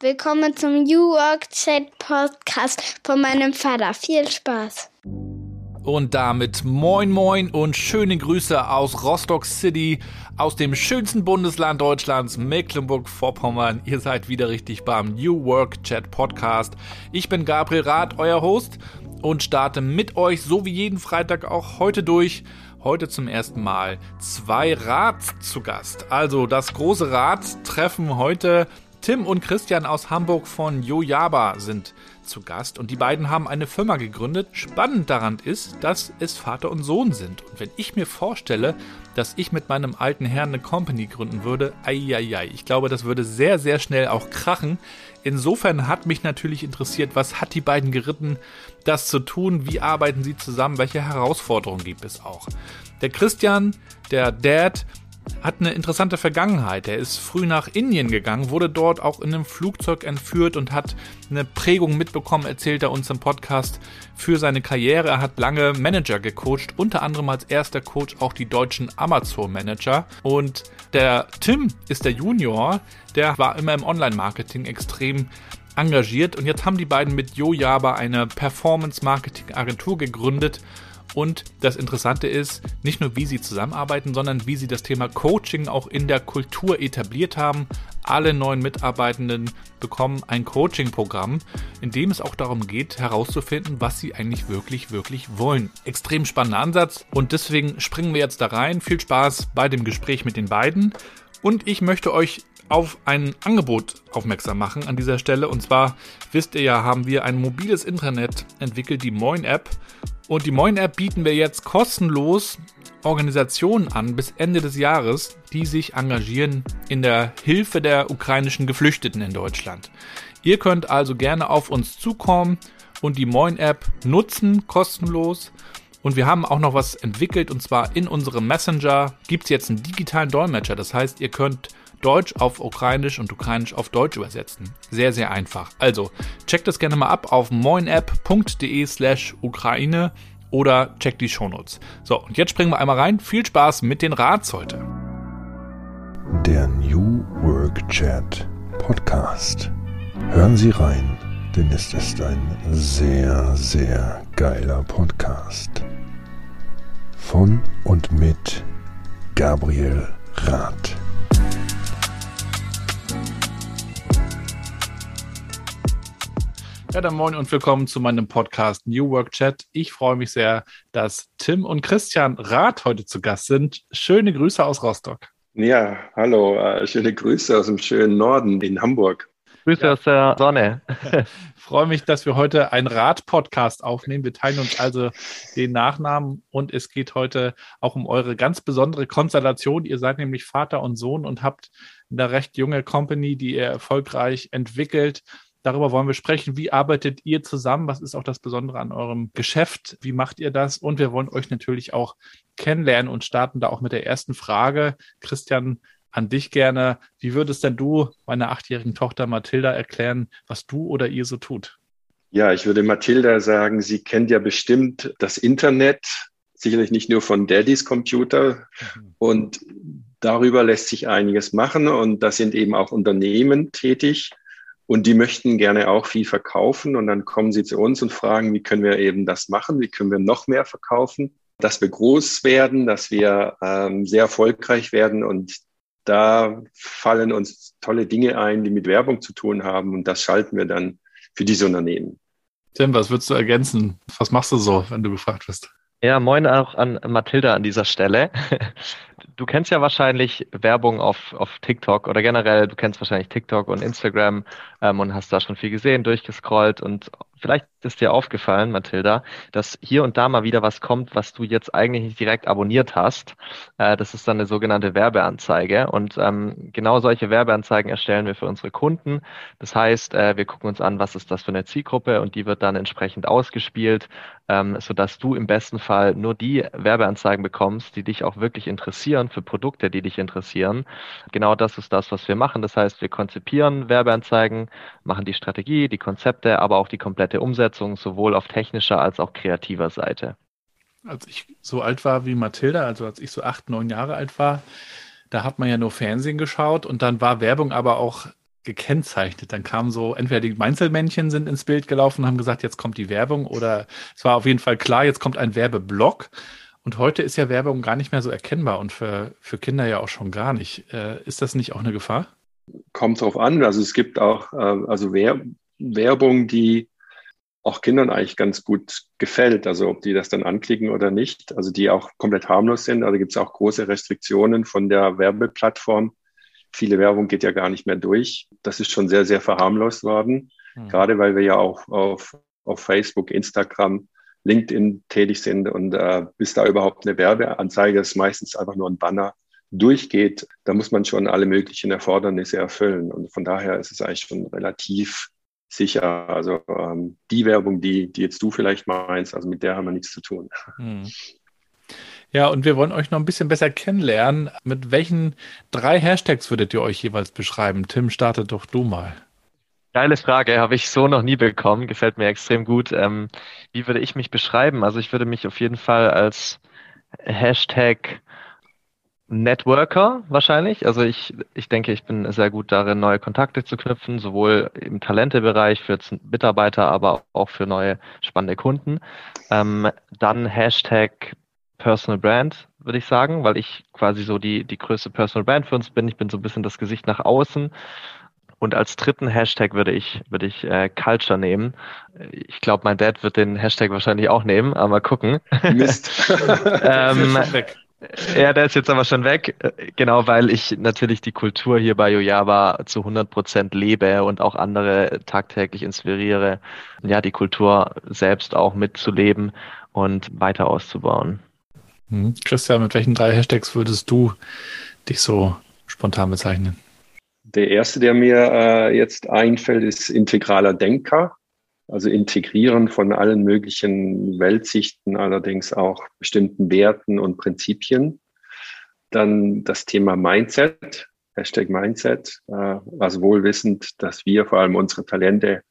Willkommen zum New Work Chat Podcast von meinem Vater. Viel Spaß. Und damit moin moin und schöne Grüße aus Rostock City, aus dem schönsten Bundesland Deutschlands, Mecklenburg-Vorpommern. Ihr seid wieder richtig beim New Work Chat Podcast. Ich bin Gabriel Rath, euer Host und starte mit euch, so wie jeden Freitag auch heute durch. Heute zum ersten Mal zwei Rats zu Gast. Also das große Ratstreffen heute. Tim und Christian aus Hamburg von Yojaba sind zu Gast und die beiden haben eine Firma gegründet. Spannend daran ist, dass es Vater und Sohn sind. Und wenn ich mir vorstelle, dass ich mit meinem alten Herrn eine Company gründen würde, eieiei, ich glaube, das würde sehr, sehr schnell auch krachen. Insofern hat mich natürlich interessiert, was hat die beiden geritten, das zu tun, wie arbeiten sie zusammen, welche Herausforderungen gibt es auch. Der Christian, der Dad, hat eine interessante Vergangenheit. Er ist früh nach Indien gegangen, wurde dort auch in einem Flugzeug entführt und hat eine Prägung mitbekommen, erzählt er uns im Podcast, für seine Karriere. Er hat lange Manager gecoacht, unter anderem als erster Coach auch die deutschen Amazon-Manager. Und der Tim ist der Junior, der war immer im Online-Marketing extrem engagiert und jetzt haben die beiden mit Yojaba eine Performance-Marketing-Agentur gegründet und das Interessante ist, nicht nur wie sie zusammenarbeiten, sondern wie sie das Thema Coaching auch in der Kultur etabliert haben. Alle neuen Mitarbeitenden bekommen ein Coaching-Programm, in dem es auch darum geht, herauszufinden, was sie eigentlich wirklich, wirklich wollen. Extrem spannender Ansatz und deswegen springen wir jetzt da rein. Viel Spaß bei dem Gespräch mit den beiden. Und ich möchte euch auf ein Angebot aufmerksam machen an dieser Stelle. Und zwar wisst ihr ja, haben wir ein mobiles Intranet entwickelt, die Moin App. Und die Moin App bieten wir jetzt kostenlos Organisationen an bis Ende des Jahres, die sich engagieren in der Hilfe der ukrainischen Geflüchteten in Deutschland. Ihr könnt also gerne auf uns zukommen und die Moin App nutzen, kostenlos. Und wir haben auch noch was entwickelt und zwar in unserem Messenger gibt es jetzt einen digitalen Dolmetscher. Das heißt, ihr könnt Deutsch auf Ukrainisch und Ukrainisch auf Deutsch übersetzen. Sehr, sehr einfach. Also, checkt das gerne mal ab auf moinapp.de slash Ukraine oder checkt die Shownotes. So, und jetzt springen wir einmal rein. Viel Spaß mit den Rats heute. Der New Work Chat Podcast. Hören Sie rein, denn es ist ein sehr, sehr geiler Podcast. Von und mit Gabriel Rath. Ja, dann moin und willkommen zu meinem Podcast New Work Chat. Ich freue mich sehr, dass Tim und Christian Rath heute zu Gast sind. Schöne Grüße aus Rostock. Ja, hallo, äh, schöne Grüße aus dem schönen Norden in Hamburg. Grüße ja. aus der Sonne. freue mich, dass wir heute einen Rad-Podcast aufnehmen. Wir teilen uns also den Nachnamen und es geht heute auch um eure ganz besondere Konstellation. Ihr seid nämlich Vater und Sohn und habt eine recht junge Company, die ihr erfolgreich entwickelt Darüber wollen wir sprechen. Wie arbeitet ihr zusammen? Was ist auch das Besondere an eurem Geschäft? Wie macht ihr das? Und wir wollen euch natürlich auch kennenlernen und starten da auch mit der ersten Frage. Christian, an dich gerne. Wie würdest denn du meiner achtjährigen Tochter Mathilda erklären, was du oder ihr so tut? Ja, ich würde Mathilda sagen, sie kennt ja bestimmt das Internet, sicherlich nicht nur von Daddys Computer. Mhm. Und darüber lässt sich einiges machen. Und da sind eben auch Unternehmen tätig. Und die möchten gerne auch viel verkaufen. Und dann kommen sie zu uns und fragen, wie können wir eben das machen? Wie können wir noch mehr verkaufen? Dass wir groß werden, dass wir ähm, sehr erfolgreich werden. Und da fallen uns tolle Dinge ein, die mit Werbung zu tun haben. Und das schalten wir dann für diese Unternehmen. Tim, was würdest du ergänzen? Was machst du so, wenn du gefragt wirst? Ja, moin auch an Mathilda an dieser Stelle. Du kennst ja wahrscheinlich Werbung auf, auf TikTok oder generell, du kennst wahrscheinlich TikTok und Instagram ähm, und hast da schon viel gesehen, durchgescrollt und vielleicht ist dir aufgefallen, Mathilda, dass hier und da mal wieder was kommt, was du jetzt eigentlich nicht direkt abonniert hast. Äh, das ist dann eine sogenannte Werbeanzeige und ähm, genau solche Werbeanzeigen erstellen wir für unsere Kunden. Das heißt, äh, wir gucken uns an, was ist das für eine Zielgruppe und die wird dann entsprechend ausgespielt, ähm, sodass du im besten Fall nur die Werbeanzeigen bekommst, die dich auch wirklich interessieren, für Produkte, die dich interessieren. Genau das ist das, was wir machen. Das heißt, wir konzipieren Werbeanzeigen, machen die Strategie, die Konzepte, aber auch die komplette Umsetzung, sowohl auf technischer als auch kreativer Seite. Als ich so alt war wie Mathilda, also als ich so acht, neun Jahre alt war, da hat man ja nur Fernsehen geschaut und dann war Werbung aber auch gekennzeichnet. Dann kamen so, entweder die Meinzelmännchen sind ins Bild gelaufen und haben gesagt, jetzt kommt die Werbung oder es war auf jeden Fall klar, jetzt kommt ein Werbeblock. Und heute ist ja Werbung gar nicht mehr so erkennbar und für, für Kinder ja auch schon gar nicht. Äh, ist das nicht auch eine Gefahr? Kommt drauf an. Also es gibt auch äh, also Wer Werbung, die auch Kindern eigentlich ganz gut gefällt. Also ob die das dann anklicken oder nicht. Also die auch komplett harmlos sind. Also gibt es auch große Restriktionen von der Werbeplattform. Viele Werbung geht ja gar nicht mehr durch. Das ist schon sehr, sehr verharmlost worden. Mhm. Gerade weil wir ja auch auf, auf Facebook, Instagram, LinkedIn tätig sind und äh, bis da überhaupt eine Werbeanzeige ist, meistens einfach nur ein Banner durchgeht, da muss man schon alle möglichen Erfordernisse erfüllen. Und von daher ist es eigentlich schon relativ sicher. Also ähm, die Werbung, die, die jetzt du vielleicht meinst, also mit der haben wir nichts zu tun. Hm. Ja, und wir wollen euch noch ein bisschen besser kennenlernen. Mit welchen drei Hashtags würdet ihr euch jeweils beschreiben? Tim, starte doch du mal. Geile Frage, habe ich so noch nie bekommen, gefällt mir extrem gut. Ähm, wie würde ich mich beschreiben? Also ich würde mich auf jeden Fall als Hashtag Networker wahrscheinlich. Also ich, ich denke, ich bin sehr gut darin, neue Kontakte zu knüpfen, sowohl im Talentebereich für Mitarbeiter, aber auch für neue spannende Kunden. Ähm, dann Hashtag Personal Brand, würde ich sagen, weil ich quasi so die, die größte Personal Brand für uns bin. Ich bin so ein bisschen das Gesicht nach außen. Und als dritten Hashtag würde ich, würde ich äh, Culture nehmen. Ich glaube, mein Dad wird den Hashtag wahrscheinlich auch nehmen, aber mal gucken. Mist. ähm, ja, der ist jetzt aber schon weg. Genau, weil ich natürlich die Kultur hier bei Yojava zu 100 Prozent lebe und auch andere tagtäglich inspiriere, ja, die Kultur selbst auch mitzuleben und weiter auszubauen. Hm. Christian, mit welchen drei Hashtags würdest du dich so spontan bezeichnen? Der erste, der mir äh, jetzt einfällt, ist integraler Denker. Also Integrieren von allen möglichen Weltsichten, allerdings auch bestimmten Werten und Prinzipien. Dann das Thema Mindset, Hashtag Mindset, äh, also wohlwissend, dass wir vor allem unsere Talente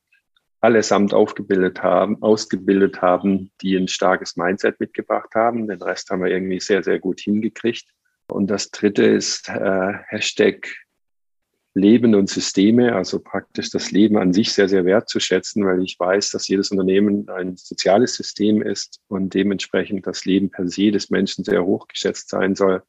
allesamt aufgebildet haben, ausgebildet haben, die ein starkes Mindset mitgebracht haben. Den Rest haben wir irgendwie sehr, sehr gut hingekriegt. Und das dritte ist äh, Hashtag Leben und Systeme, also praktisch das Leben an sich sehr, sehr wertzuschätzen, weil ich weiß, dass jedes Unternehmen ein soziales System ist und dementsprechend das Leben per se des Menschen sehr hoch geschätzt sein soll.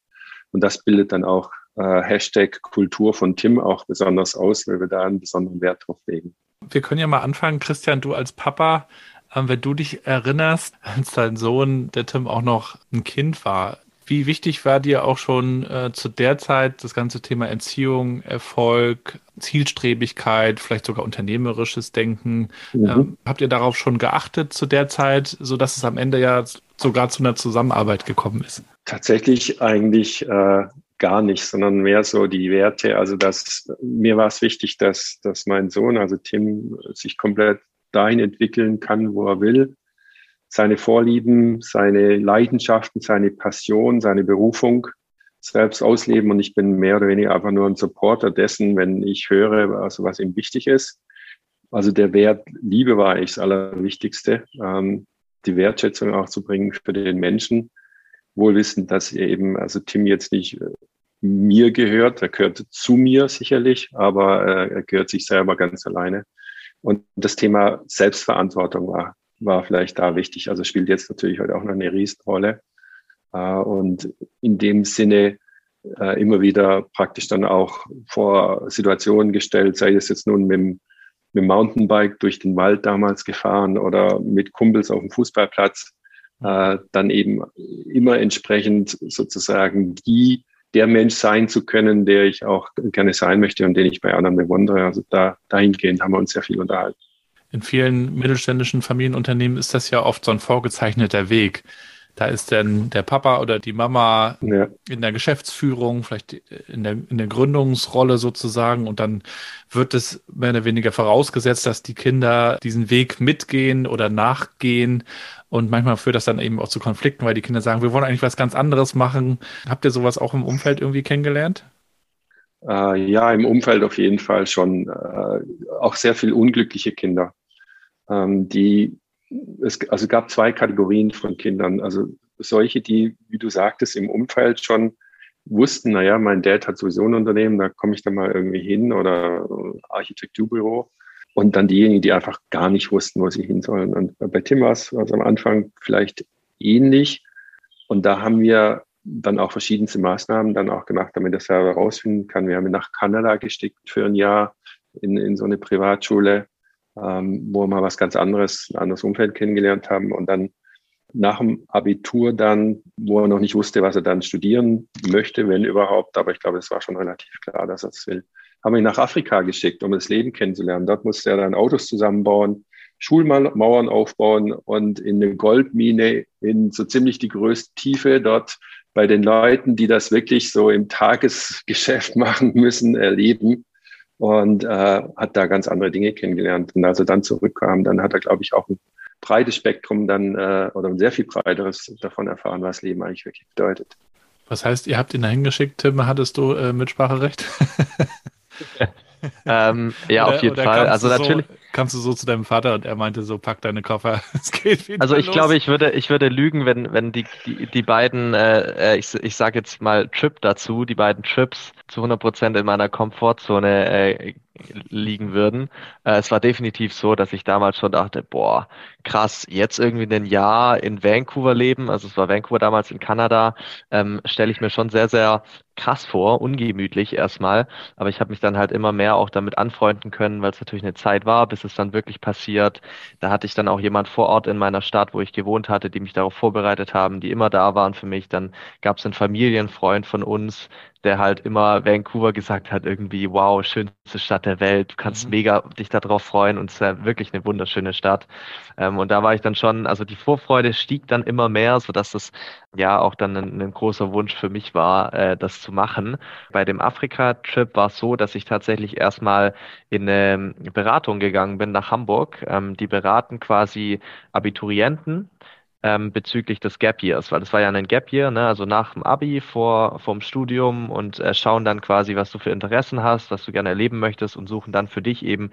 Und das bildet dann auch äh, Hashtag Kultur von Tim auch besonders aus, weil wir da einen besonderen Wert drauf legen. Wir können ja mal anfangen, Christian, du als Papa, äh, wenn du dich erinnerst, als dein Sohn, der Tim, auch noch ein Kind war, wie wichtig war dir auch schon äh, zu der Zeit das ganze Thema Erziehung, Erfolg, Zielstrebigkeit, vielleicht sogar unternehmerisches Denken? Mhm. Ähm, habt ihr darauf schon geachtet zu der Zeit, so dass es am Ende ja sogar zu einer Zusammenarbeit gekommen ist? Tatsächlich eigentlich äh, gar nicht, sondern mehr so die Werte. Also dass mir war es wichtig, dass, dass mein Sohn, also Tim, sich komplett dahin entwickeln kann, wo er will seine Vorlieben, seine Leidenschaften, seine Passion, seine Berufung selbst ausleben und ich bin mehr oder weniger einfach nur ein Supporter dessen, wenn ich höre, also was ihm wichtig ist. Also der Wert Liebe war eigentlich das Allerwichtigste, ähm, die Wertschätzung auch zu bringen für den Menschen, wohl wissend, dass eben, also Tim jetzt nicht äh, mir gehört, er gehört zu mir sicherlich, aber äh, er gehört sich selber ganz alleine. Und das Thema Selbstverantwortung war war vielleicht da wichtig. Also spielt jetzt natürlich heute auch noch eine Riesenrolle. Äh, und in dem Sinne äh, immer wieder praktisch dann auch vor Situationen gestellt, sei es jetzt nun mit dem, mit dem Mountainbike durch den Wald damals gefahren oder mit Kumpels auf dem Fußballplatz, äh, dann eben immer entsprechend sozusagen die, der Mensch sein zu können, der ich auch gerne sein möchte und den ich bei anderen bewundere. Also da, dahingehend haben wir uns sehr viel unterhalten in vielen mittelständischen Familienunternehmen ist das ja oft so ein vorgezeichneter Weg. Da ist dann der Papa oder die Mama ja. in der Geschäftsführung, vielleicht in der, in der Gründungsrolle sozusagen. Und dann wird es mehr oder weniger vorausgesetzt, dass die Kinder diesen Weg mitgehen oder nachgehen. Und manchmal führt das dann eben auch zu Konflikten, weil die Kinder sagen, wir wollen eigentlich was ganz anderes machen. Habt ihr sowas auch im Umfeld irgendwie kennengelernt? Äh, ja, im Umfeld auf jeden Fall schon. Äh, auch sehr viel unglückliche Kinder ähm, die es also gab zwei Kategorien von Kindern. Also solche, die, wie du sagtest, im Umfeld schon wussten, naja, mein Dad hat sowieso ein Unternehmen, da komme ich dann mal irgendwie hin oder Architekturbüro. Und dann diejenigen, die einfach gar nicht wussten, wo sie hin sollen. Und bei Tim war es am Anfang vielleicht ähnlich. Und da haben wir dann auch verschiedenste Maßnahmen dann auch gemacht, damit er selber rausfinden kann. Wir haben ihn nach Kanada gestickt für ein Jahr in, in so eine Privatschule, ähm, wo wir mal was ganz anderes, ein anderes Umfeld kennengelernt haben. Und dann nach dem Abitur dann, wo er noch nicht wusste, was er dann studieren möchte, wenn überhaupt, aber ich glaube, es war schon relativ klar, dass er es will, haben wir ihn nach Afrika geschickt, um das Leben kennenzulernen. Dort musste er dann Autos zusammenbauen, Schulmauern aufbauen und in eine Goldmine in so ziemlich die größte Tiefe dort bei den Leuten, die das wirklich so im Tagesgeschäft machen müssen, erleben und äh, hat da ganz andere Dinge kennengelernt. Und als er dann zurückkam, dann hat er, glaube ich, auch ein breites Spektrum dann äh, oder ein sehr viel breiteres davon erfahren, was Leben eigentlich wirklich bedeutet. Was heißt, ihr habt ihn dahin geschickt, Tim, hattest du äh, Mitspracherecht? ähm, ja, oder, auf jeden Fall. Also natürlich. So, kamst du so zu deinem Vater und er meinte so, pack deine Koffer, es geht wieder Also ich los. glaube, ich würde, ich würde lügen, wenn, wenn die, die, die beiden, äh, äh ich, ich sage jetzt mal Trip dazu, die beiden Trips zu 100 Prozent in meiner Komfortzone äh, liegen würden. Äh, es war definitiv so, dass ich damals schon dachte, boah, krass, jetzt irgendwie ein Jahr in Vancouver leben, also es war Vancouver damals in Kanada, ähm, stelle ich mir schon sehr, sehr krass vor, ungemütlich erstmal, aber ich habe mich dann halt immer mehr auch damit anfreunden können, weil es natürlich eine Zeit war, bis es dann wirklich passiert. Da hatte ich dann auch jemand vor Ort in meiner Stadt, wo ich gewohnt hatte, die mich darauf vorbereitet haben, die immer da waren für mich. Dann gab es einen Familienfreund von uns, der halt immer Vancouver gesagt hat, irgendwie, wow, schönste Stadt der Welt, du kannst mhm. mega dich darauf freuen und es ist ja wirklich eine wunderschöne Stadt. Ähm, und da war ich dann schon, also die Vorfreude stieg dann immer mehr, sodass das ja auch dann ein, ein großer Wunsch für mich war, äh, das zu machen. Bei dem Afrika-Trip war es so, dass ich tatsächlich erstmal in eine Beratung gegangen bin nach Hamburg. Ähm, die beraten quasi Abiturienten ähm, bezüglich des Gap Years, weil das war ja ein Gap Year, ne? also nach dem Abi vor vom Studium und äh, schauen dann quasi, was du für Interessen hast, was du gerne erleben möchtest und suchen dann für dich eben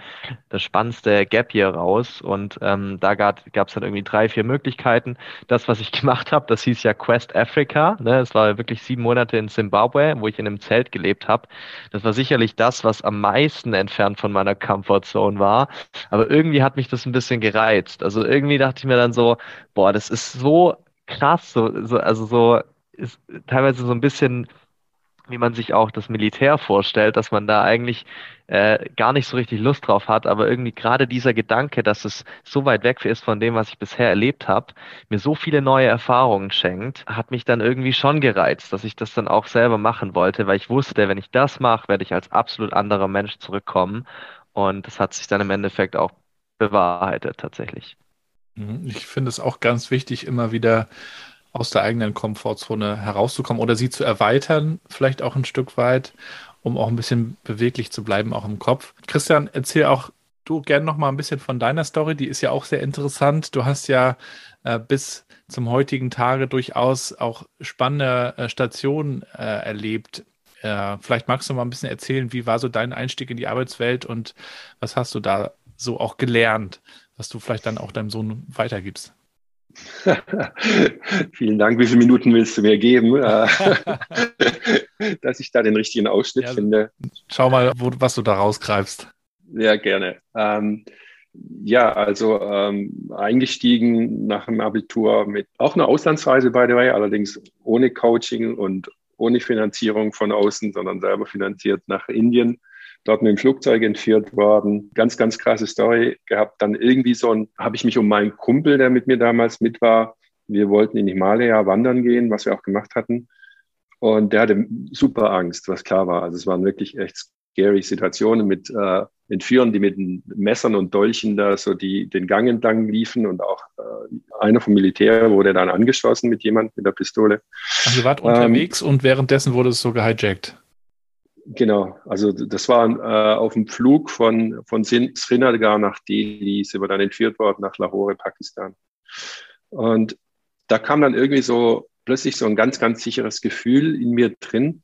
das spannendste Gap Year raus. Und ähm, da gab es dann irgendwie drei, vier Möglichkeiten. Das, was ich gemacht habe, das hieß ja Quest Africa. Ne? Es war wirklich sieben Monate in Zimbabwe, wo ich in einem Zelt gelebt habe. Das war sicherlich das, was am meisten entfernt von meiner Comfortzone war. Aber irgendwie hat mich das ein bisschen gereizt. Also irgendwie dachte ich mir dann so, boah, das ist so krass, so, so, also so ist teilweise so ein bisschen, wie man sich auch das Militär vorstellt, dass man da eigentlich äh, gar nicht so richtig Lust drauf hat, aber irgendwie gerade dieser Gedanke, dass es so weit weg ist von dem, was ich bisher erlebt habe, mir so viele neue Erfahrungen schenkt, hat mich dann irgendwie schon gereizt, dass ich das dann auch selber machen wollte, weil ich wusste, wenn ich das mache, werde ich als absolut anderer Mensch zurückkommen. Und das hat sich dann im Endeffekt auch bewahrheitet tatsächlich. Mhm. Ich finde es auch ganz wichtig, immer wieder aus der eigenen Komfortzone herauszukommen oder sie zu erweitern, vielleicht auch ein Stück weit, um auch ein bisschen beweglich zu bleiben, auch im Kopf. Christian, erzähl auch du gerne noch mal ein bisschen von deiner Story. Die ist ja auch sehr interessant. Du hast ja äh, bis zum heutigen Tage durchaus auch spannende äh, Stationen äh, erlebt. Äh, vielleicht magst du mal ein bisschen erzählen, wie war so dein Einstieg in die Arbeitswelt und was hast du da so auch gelernt? Was du vielleicht dann auch deinem Sohn weitergibst. Vielen Dank. Wie viele Minuten willst du mir geben, äh, dass ich da den richtigen Ausschnitt ja, finde? Schau mal, wo, was du da rausgreifst. Ja, gerne. Ähm, ja, also ähm, eingestiegen nach dem Abitur mit auch einer Auslandsreise, by the way, allerdings ohne Coaching und ohne Finanzierung von außen, sondern selber finanziert nach Indien dort mit dem Flugzeug entführt worden. Ganz, ganz krasse Story gehabt. Dann irgendwie so ein, habe ich mich um meinen Kumpel, der mit mir damals mit war, wir wollten in Himalaya wandern gehen, was wir auch gemacht hatten. Und der hatte super Angst, was klar war. Also es waren wirklich echt scary Situationen mit äh, Entführern, die mit Messern und Dolchen da so die, den Gang entlang liefen und auch äh, einer vom Militär wurde dann angeschossen mit jemand mit der Pistole. Also ihr wart ähm, unterwegs und währenddessen wurde es so gehijackt. Genau, also das war äh, auf dem Flug von, von Srinagar nach Delhi, sind wir dann entführt worden nach Lahore, Pakistan. Und da kam dann irgendwie so plötzlich so ein ganz, ganz sicheres Gefühl in mir drin,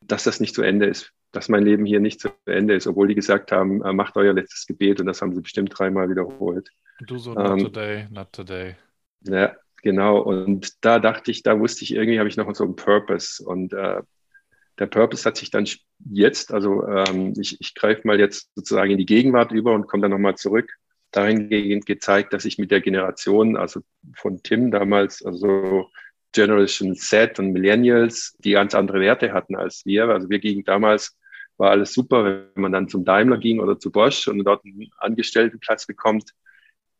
dass das nicht zu Ende ist, dass mein Leben hier nicht zu Ende ist, obwohl die gesagt haben, äh, macht euer letztes Gebet und das haben sie bestimmt dreimal wiederholt. Du so, not ähm, today, not today. Ja, genau. Und da dachte ich, da wusste ich irgendwie, habe ich noch so einen Purpose und äh, der Purpose hat sich dann jetzt, also ähm, ich, ich greife mal jetzt sozusagen in die Gegenwart über und komme dann nochmal zurück, dahingehend gezeigt, dass ich mit der Generation, also von Tim damals, also Generation Z und Millennials, die ganz andere Werte hatten als wir. Also wir gingen damals, war alles super, wenn man dann zum Daimler ging oder zu Bosch und dort einen Angestelltenplatz bekommt.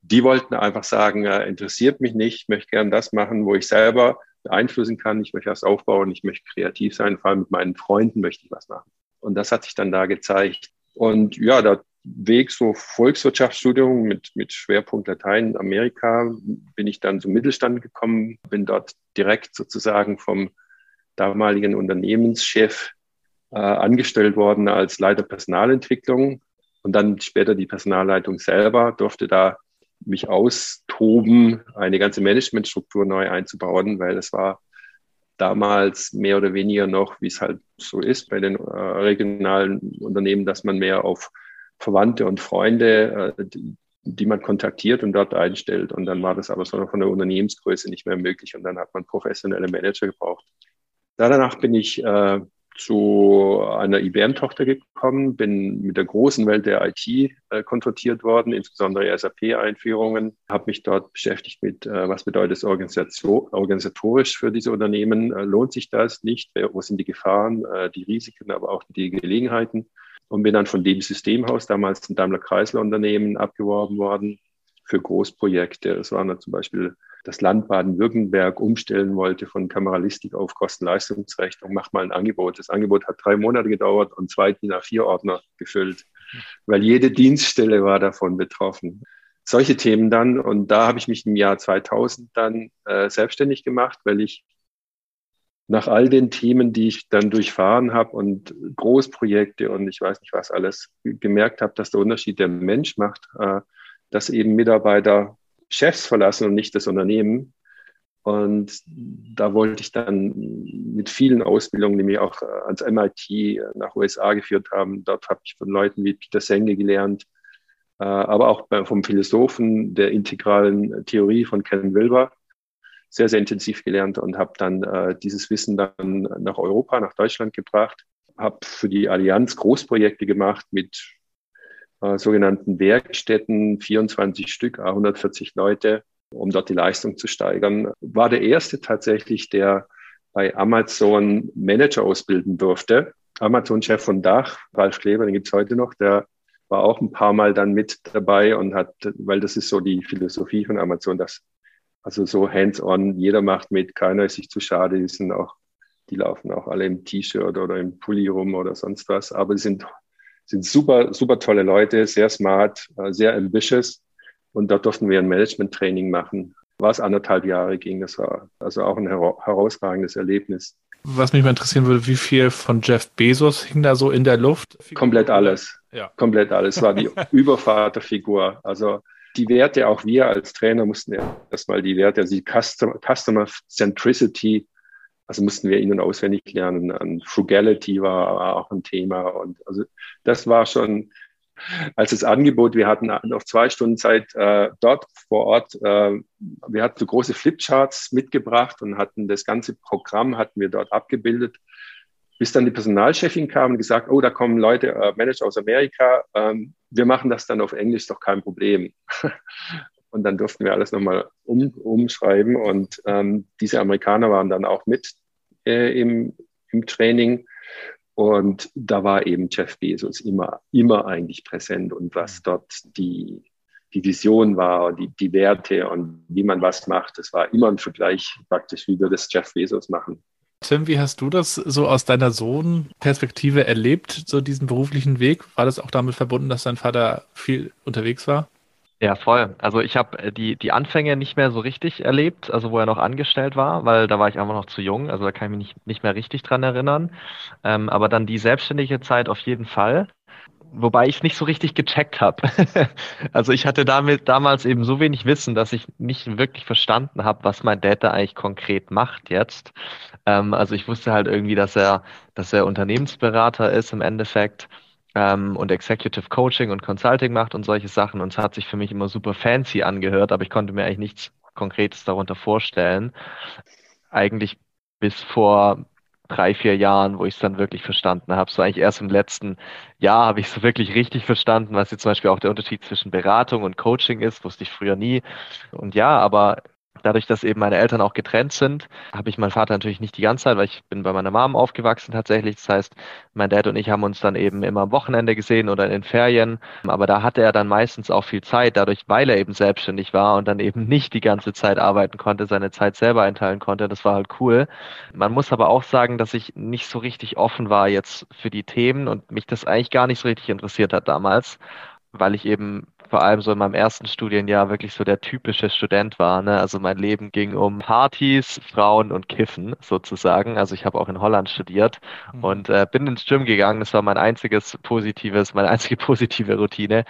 Die wollten einfach sagen, interessiert mich nicht, ich möchte gern das machen, wo ich selber beeinflussen kann, ich möchte was aufbauen, ich möchte kreativ sein, vor allem mit meinen Freunden möchte ich was machen. Und das hat sich dann da gezeigt. Und ja, der Weg so Volkswirtschaftsstudium mit, mit Schwerpunkt Latein in Amerika bin ich dann zum Mittelstand gekommen, bin dort direkt sozusagen vom damaligen Unternehmenschef äh, angestellt worden als Leiter Personalentwicklung und dann später die Personalleitung selber, durfte da mich austoben, eine ganze Managementstruktur neu einzubauen, weil es war damals mehr oder weniger noch, wie es halt so ist bei den äh, regionalen Unternehmen, dass man mehr auf Verwandte und Freunde, äh, die, die, man kontaktiert und dort einstellt. Und dann war das aber so von der Unternehmensgröße nicht mehr möglich und dann hat man professionelle Manager gebraucht. Danach bin ich äh, zu einer IBM-Tochter gekommen, bin mit der großen Welt der IT äh, konfrontiert worden, insbesondere SAP-Einführungen, habe mich dort beschäftigt mit, äh, was bedeutet es organisatorisch für diese Unternehmen, äh, lohnt sich das nicht, wo sind die Gefahren, äh, die Risiken, aber auch die Gelegenheiten? Und bin dann von dem Systemhaus, damals ein Daimler-Kreisler-Unternehmen, abgeworben worden für Großprojekte. Das waren dann zum Beispiel das Land Baden-Württemberg umstellen wollte von Kameralistik auf Kosten-Leistungsrechnung, macht mal ein Angebot. Das Angebot hat drei Monate gedauert und zwei DIN A4-Ordner gefüllt, weil jede Dienststelle war davon betroffen. Solche Themen dann und da habe ich mich im Jahr 2000 dann äh, selbstständig gemacht, weil ich nach all den Themen, die ich dann durchfahren habe und Großprojekte und ich weiß nicht was alles, gemerkt habe, dass der Unterschied der Mensch macht, äh, dass eben Mitarbeiter Chefs verlassen und nicht das Unternehmen. Und da wollte ich dann mit vielen Ausbildungen, die mich auch äh, ans MIT nach USA geführt haben, dort habe ich von Leuten wie Peter Senge gelernt, äh, aber auch vom Philosophen der integralen Theorie von Ken Wilber sehr, sehr intensiv gelernt und habe dann äh, dieses Wissen dann nach Europa, nach Deutschland gebracht, habe für die Allianz Großprojekte gemacht mit äh, sogenannten Werkstätten, 24 Stück, 140 Leute, um dort die Leistung zu steigern. War der erste tatsächlich, der bei Amazon Manager ausbilden durfte. Amazon-Chef von Dach, Ralf Kleber, den gibt's heute noch, der war auch ein paar Mal dann mit dabei und hat, weil das ist so die Philosophie von Amazon, dass also so hands-on, jeder macht mit, keiner ist sich zu schade, die sind auch, die laufen auch alle im T-Shirt oder im Pulli rum oder sonst was, aber die sind sind super, super tolle Leute, sehr smart, äh, sehr ambitious. Und da durften wir ein Management-Training machen. Was anderthalb Jahre ging, das war also auch ein herausragendes Erlebnis. Was mich mal interessieren würde, wie viel von Jeff Bezos hing da so in der Luft? Komplett alles. Ja. Komplett alles. War die Übervaterfigur. Also die Werte, auch wir als Trainer mussten erstmal die Werte, also die Customer, Customer Centricity also mussten wir innen auswendig lernen. Und Frugality war auch ein Thema. Und also das war schon als das Angebot, wir hatten noch zwei Stunden Zeit äh, dort vor Ort. Äh, wir hatten so große Flipcharts mitgebracht und hatten das ganze Programm hatten wir dort abgebildet. Bis dann die Personalchefin kam und gesagt, oh, da kommen Leute, äh, Manager aus Amerika, ähm, wir machen das dann auf Englisch, doch kein Problem. Und dann durften wir alles nochmal um, umschreiben. Und ähm, diese Amerikaner waren dann auch mit äh, im, im Training. Und da war eben Jeff Bezos immer, immer eigentlich präsent und was mhm. dort die, die Vision war, die, die Werte und wie man was macht. Das war immer ein Vergleich praktisch, wie wir das Jeff Bezos machen. Tim, wie hast du das so aus deiner Sohn-Perspektive erlebt, so diesen beruflichen Weg? War das auch damit verbunden, dass dein Vater viel unterwegs war? Ja, voll. Also ich habe äh, die, die Anfänge nicht mehr so richtig erlebt, also wo er noch angestellt war, weil da war ich einfach noch zu jung, also da kann ich mich nicht, nicht mehr richtig dran erinnern. Ähm, aber dann die selbstständige Zeit auf jeden Fall, wobei ich es nicht so richtig gecheckt habe. also ich hatte damit damals eben so wenig Wissen, dass ich nicht wirklich verstanden habe, was mein Dad da eigentlich konkret macht jetzt. Ähm, also ich wusste halt irgendwie, dass er, dass er Unternehmensberater ist im Endeffekt ähm, und Executive Coaching und Consulting macht und solche Sachen. Und es hat sich für mich immer super fancy angehört, aber ich konnte mir eigentlich nichts Konkretes darunter vorstellen. Eigentlich bis vor drei, vier Jahren, wo ich es dann wirklich verstanden habe. So eigentlich erst im letzten Jahr habe ich es wirklich richtig verstanden, was jetzt zum Beispiel auch der Unterschied zwischen Beratung und Coaching ist, wusste ich früher nie. Und ja, aber Dadurch, dass eben meine Eltern auch getrennt sind, habe ich meinen Vater natürlich nicht die ganze Zeit, weil ich bin bei meiner Mom aufgewachsen tatsächlich. Das heißt, mein Dad und ich haben uns dann eben immer am Wochenende gesehen oder in den Ferien. Aber da hatte er dann meistens auch viel Zeit, dadurch, weil er eben selbstständig war und dann eben nicht die ganze Zeit arbeiten konnte, seine Zeit selber einteilen konnte. Das war halt cool. Man muss aber auch sagen, dass ich nicht so richtig offen war jetzt für die Themen und mich das eigentlich gar nicht so richtig interessiert hat damals, weil ich eben vor allem so in meinem ersten Studienjahr wirklich so der typische Student war. Ne? Also mein Leben ging um Partys, Frauen und Kiffen sozusagen. Also ich habe auch in Holland studiert mhm. und äh, bin ins Gym gegangen. Das war mein einziges positives, meine einzige positive Routine.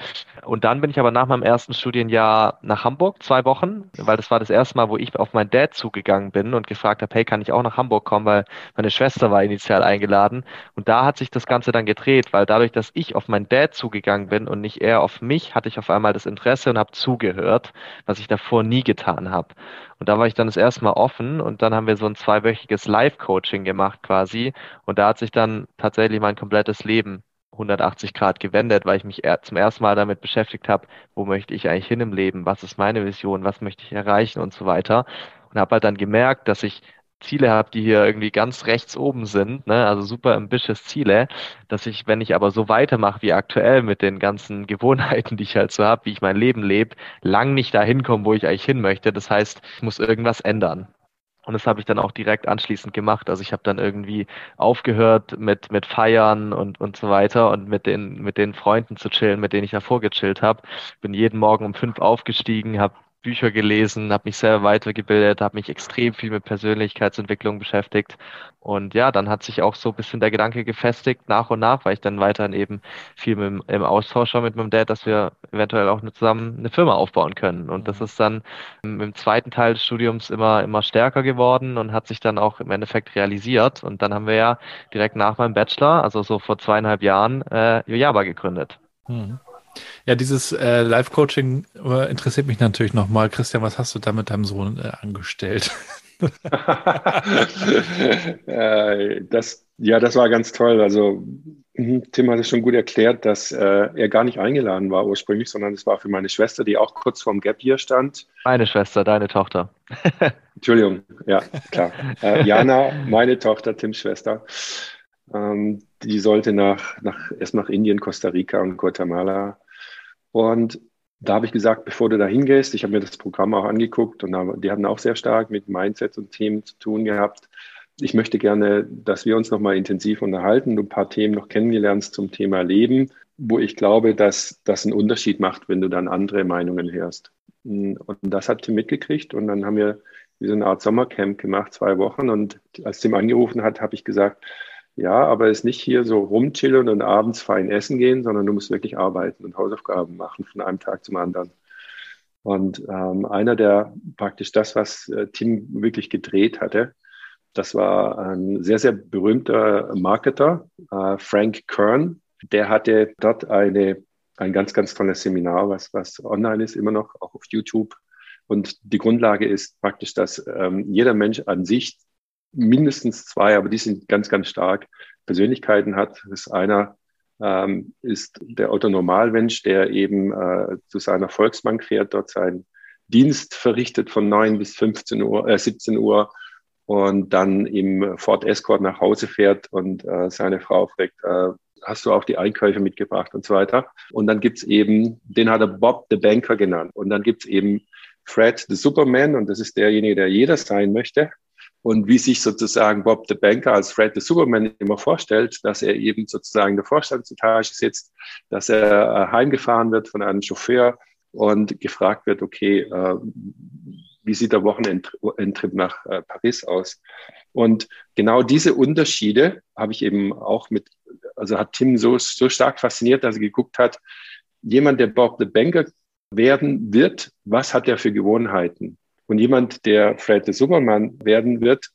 Und dann bin ich aber nach meinem ersten Studienjahr nach Hamburg, zwei Wochen, weil das war das erste Mal, wo ich auf meinen Dad zugegangen bin und gefragt habe, hey, kann ich auch nach Hamburg kommen, weil meine Schwester war initial eingeladen. Und da hat sich das Ganze dann gedreht, weil dadurch, dass ich auf meinen Dad zugegangen bin und nicht er auf mich, hatte ich auf einmal das Interesse und habe zugehört, was ich davor nie getan habe. Und da war ich dann das erste Mal offen und dann haben wir so ein zweiwöchiges Live-Coaching gemacht quasi. Und da hat sich dann tatsächlich mein komplettes Leben 180 Grad gewendet, weil ich mich zum ersten Mal damit beschäftigt habe, wo möchte ich eigentlich hin im Leben, was ist meine Vision, was möchte ich erreichen und so weiter. Und habe halt dann gemerkt, dass ich Ziele habe, die hier irgendwie ganz rechts oben sind, ne? also super ambitious Ziele, dass ich, wenn ich aber so weitermache wie aktuell mit den ganzen Gewohnheiten, die ich halt so habe, wie ich mein Leben lebe, lang nicht dahin komme, wo ich eigentlich hin möchte. Das heißt, ich muss irgendwas ändern. Und das habe ich dann auch direkt anschließend gemacht. Also ich habe dann irgendwie aufgehört mit, mit Feiern und, und so weiter und mit den, mit den Freunden zu chillen, mit denen ich davor gechillt habe. Bin jeden Morgen um fünf aufgestiegen, habe Bücher gelesen, habe mich selber weitergebildet, habe mich extrem viel mit Persönlichkeitsentwicklung beschäftigt. Und ja, dann hat sich auch so ein bisschen der Gedanke gefestigt, nach und nach, weil ich dann weiterhin eben viel mit, im Austausch war mit meinem Dad, dass wir eventuell auch zusammen eine Firma aufbauen können. Und das mhm. ist dann im, im zweiten Teil des Studiums immer, immer stärker geworden und hat sich dann auch im Endeffekt realisiert. Und dann haben wir ja direkt nach meinem Bachelor, also so vor zweieinhalb Jahren, äh, Yojaba gegründet. Mhm. Ja, dieses äh, Live-Coaching äh, interessiert mich natürlich nochmal. Christian, was hast du da mit deinem Sohn äh, angestellt? Äh, das, ja, das war ganz toll. Also mhm, Tim hat es schon gut erklärt, dass äh, er gar nicht eingeladen war ursprünglich, sondern es war für meine Schwester, die auch kurz vorm Gap hier stand. Meine Schwester, deine Tochter. Entschuldigung, ja, klar. Äh, Jana, meine Tochter, Tims Schwester. Ähm, die sollte nach, nach, erst nach Indien, Costa Rica und Guatemala und da habe ich gesagt, bevor du da hingehst, ich habe mir das Programm auch angeguckt und die hatten auch sehr stark mit Mindset und Themen zu tun gehabt. Ich möchte gerne, dass wir uns nochmal intensiv unterhalten, du ein paar Themen noch kennenlernst zum Thema Leben, wo ich glaube, dass das einen Unterschied macht, wenn du dann andere Meinungen hörst. Und das hat Tim mitgekriegt und dann haben wir so eine Art Sommercamp gemacht, zwei Wochen. Und als Tim angerufen hat, habe ich gesagt, ja, aber es ist nicht hier so rumchillen und abends fein essen gehen, sondern du musst wirklich arbeiten und Hausaufgaben machen von einem Tag zum anderen. Und ähm, einer der praktisch das, was äh, Tim wirklich gedreht hatte, das war ein sehr, sehr berühmter Marketer, äh, Frank Kern. Der hatte dort eine, ein ganz, ganz tolles Seminar, was, was online ist, immer noch, auch auf YouTube. Und die Grundlage ist praktisch, dass ähm, jeder Mensch an sich mindestens zwei, aber die sind ganz, ganz stark Persönlichkeiten hat. Das einer ähm, ist der Otto Normalmensch, der eben äh, zu seiner Volksbank fährt, dort seinen Dienst verrichtet von 9 bis 15 Uhr, äh, 17 Uhr und dann im Ford Escort nach Hause fährt und äh, seine Frau fragt, äh, hast du auch die Einkäufe mitgebracht und so weiter. Und dann gibt's eben, den hat er Bob the Banker genannt. Und dann gibt's eben Fred the Superman und das ist derjenige, der jeder sein möchte und wie sich sozusagen Bob the Banker als Fred the Superman immer vorstellt, dass er eben sozusagen in der Vorstandsetage sitzt, dass er äh, heimgefahren wird von einem Chauffeur und gefragt wird, okay, äh, wie sieht der Wochenendtrip nach äh, Paris aus? Und genau diese Unterschiede habe ich eben auch mit, also hat Tim so, so stark fasziniert, dass er geguckt hat, jemand, der Bob the Banker werden wird, was hat er für Gewohnheiten? Und jemand, der Fred the Superman werden wird,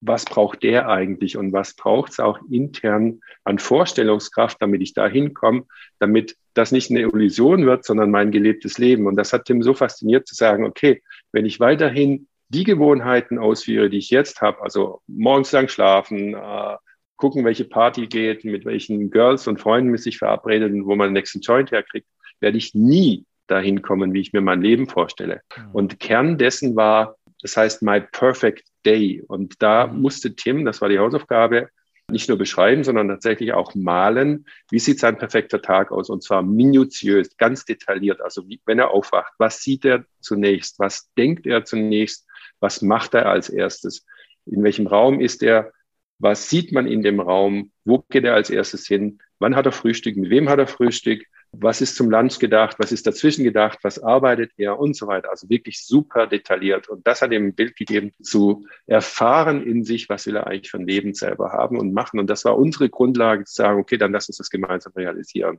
was braucht der eigentlich und was braucht es auch intern an Vorstellungskraft, damit ich da hinkomme, damit das nicht eine Illusion wird, sondern mein gelebtes Leben. Und das hat Tim so fasziniert zu sagen, okay, wenn ich weiterhin die Gewohnheiten ausführe, die ich jetzt habe, also morgens lang schlafen, äh, gucken, welche Party geht, mit welchen Girls und Freunden sich verabredet und wo man den nächsten Joint herkriegt, werde ich nie dahin kommen, wie ich mir mein Leben vorstelle. Mhm. Und Kern dessen war, das heißt My Perfect Day. Und da mhm. musste Tim, das war die Hausaufgabe, nicht nur beschreiben, sondern tatsächlich auch malen, wie sieht sein perfekter Tag aus und zwar minutiös, ganz detailliert. Also wie, wenn er aufwacht, was sieht er zunächst, was denkt er zunächst, was macht er als erstes, in welchem Raum ist er, was sieht man in dem Raum, wo geht er als erstes hin, wann hat er Frühstück, mit wem hat er Frühstück, was ist zum Lunch gedacht, was ist dazwischen gedacht, was arbeitet er und so weiter. Also wirklich super detailliert. Und das hat ihm ein Bild gegeben, zu erfahren in sich, was will er eigentlich von Leben selber haben und machen. Und das war unsere Grundlage zu sagen, okay, dann lass uns das gemeinsam realisieren.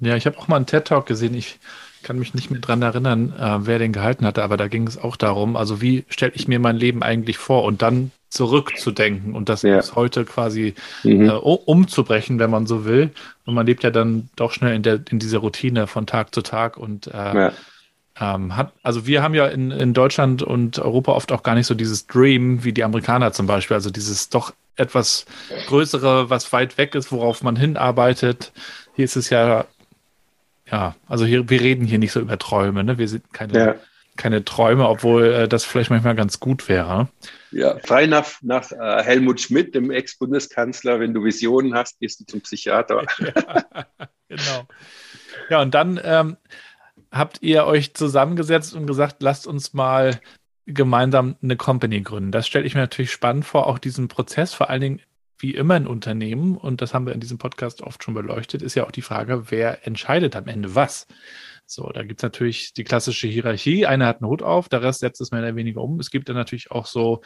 Ja, ich habe auch mal einen TED-Talk gesehen. Ich kann mich nicht mehr dran erinnern, äh, wer den gehalten hatte, aber da ging es auch darum, also wie stelle ich mir mein Leben eigentlich vor und dann zurückzudenken und das ja. heute quasi mhm. äh, umzubrechen, wenn man so will. Und man lebt ja dann doch schnell in, der, in dieser Routine von Tag zu Tag und äh, ja. ähm, hat, also wir haben ja in, in Deutschland und Europa oft auch gar nicht so dieses Dream wie die Amerikaner zum Beispiel, also dieses doch etwas größere, was weit weg ist, worauf man hinarbeitet. Hier ist es ja, ja, also hier, wir reden hier nicht so über Träume, ne? Wir sind keine ja keine Träume, obwohl äh, das vielleicht manchmal ganz gut wäre. Ja, frei nach, nach äh, Helmut Schmidt, dem Ex-Bundeskanzler, wenn du Visionen hast, gehst du zum Psychiater. ja, genau. Ja, und dann ähm, habt ihr euch zusammengesetzt und gesagt, lasst uns mal gemeinsam eine Company gründen. Das stelle ich mir natürlich spannend vor, auch diesen Prozess, vor allen Dingen wie immer in Unternehmen, und das haben wir in diesem Podcast oft schon beleuchtet, ist ja auch die Frage, wer entscheidet am Ende was. So, da gibt's natürlich die klassische Hierarchie. Einer hat einen Hut auf, der Rest setzt es mehr oder weniger um. Es gibt dann natürlich auch so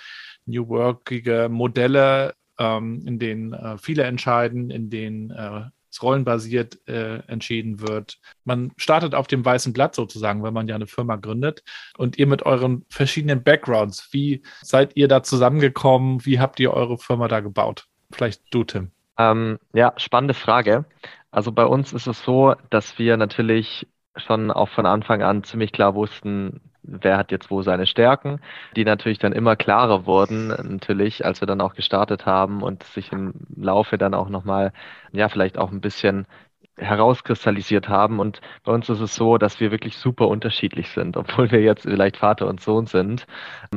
New Workige Modelle, ähm, in denen äh, viele entscheiden, in denen äh, es rollenbasiert äh, entschieden wird. Man startet auf dem weißen Blatt sozusagen, wenn man ja eine Firma gründet. Und ihr mit euren verschiedenen Backgrounds, wie seid ihr da zusammengekommen? Wie habt ihr eure Firma da gebaut? Vielleicht du, Tim. Ähm, ja, spannende Frage. Also bei uns ist es so, dass wir natürlich schon auch von Anfang an ziemlich klar wussten, wer hat jetzt wo seine Stärken, die natürlich dann immer klarer wurden, natürlich, als wir dann auch gestartet haben und sich im Laufe dann auch nochmal, ja, vielleicht auch ein bisschen herauskristallisiert haben. Und bei uns ist es so, dass wir wirklich super unterschiedlich sind. Obwohl wir jetzt vielleicht Vater und Sohn sind,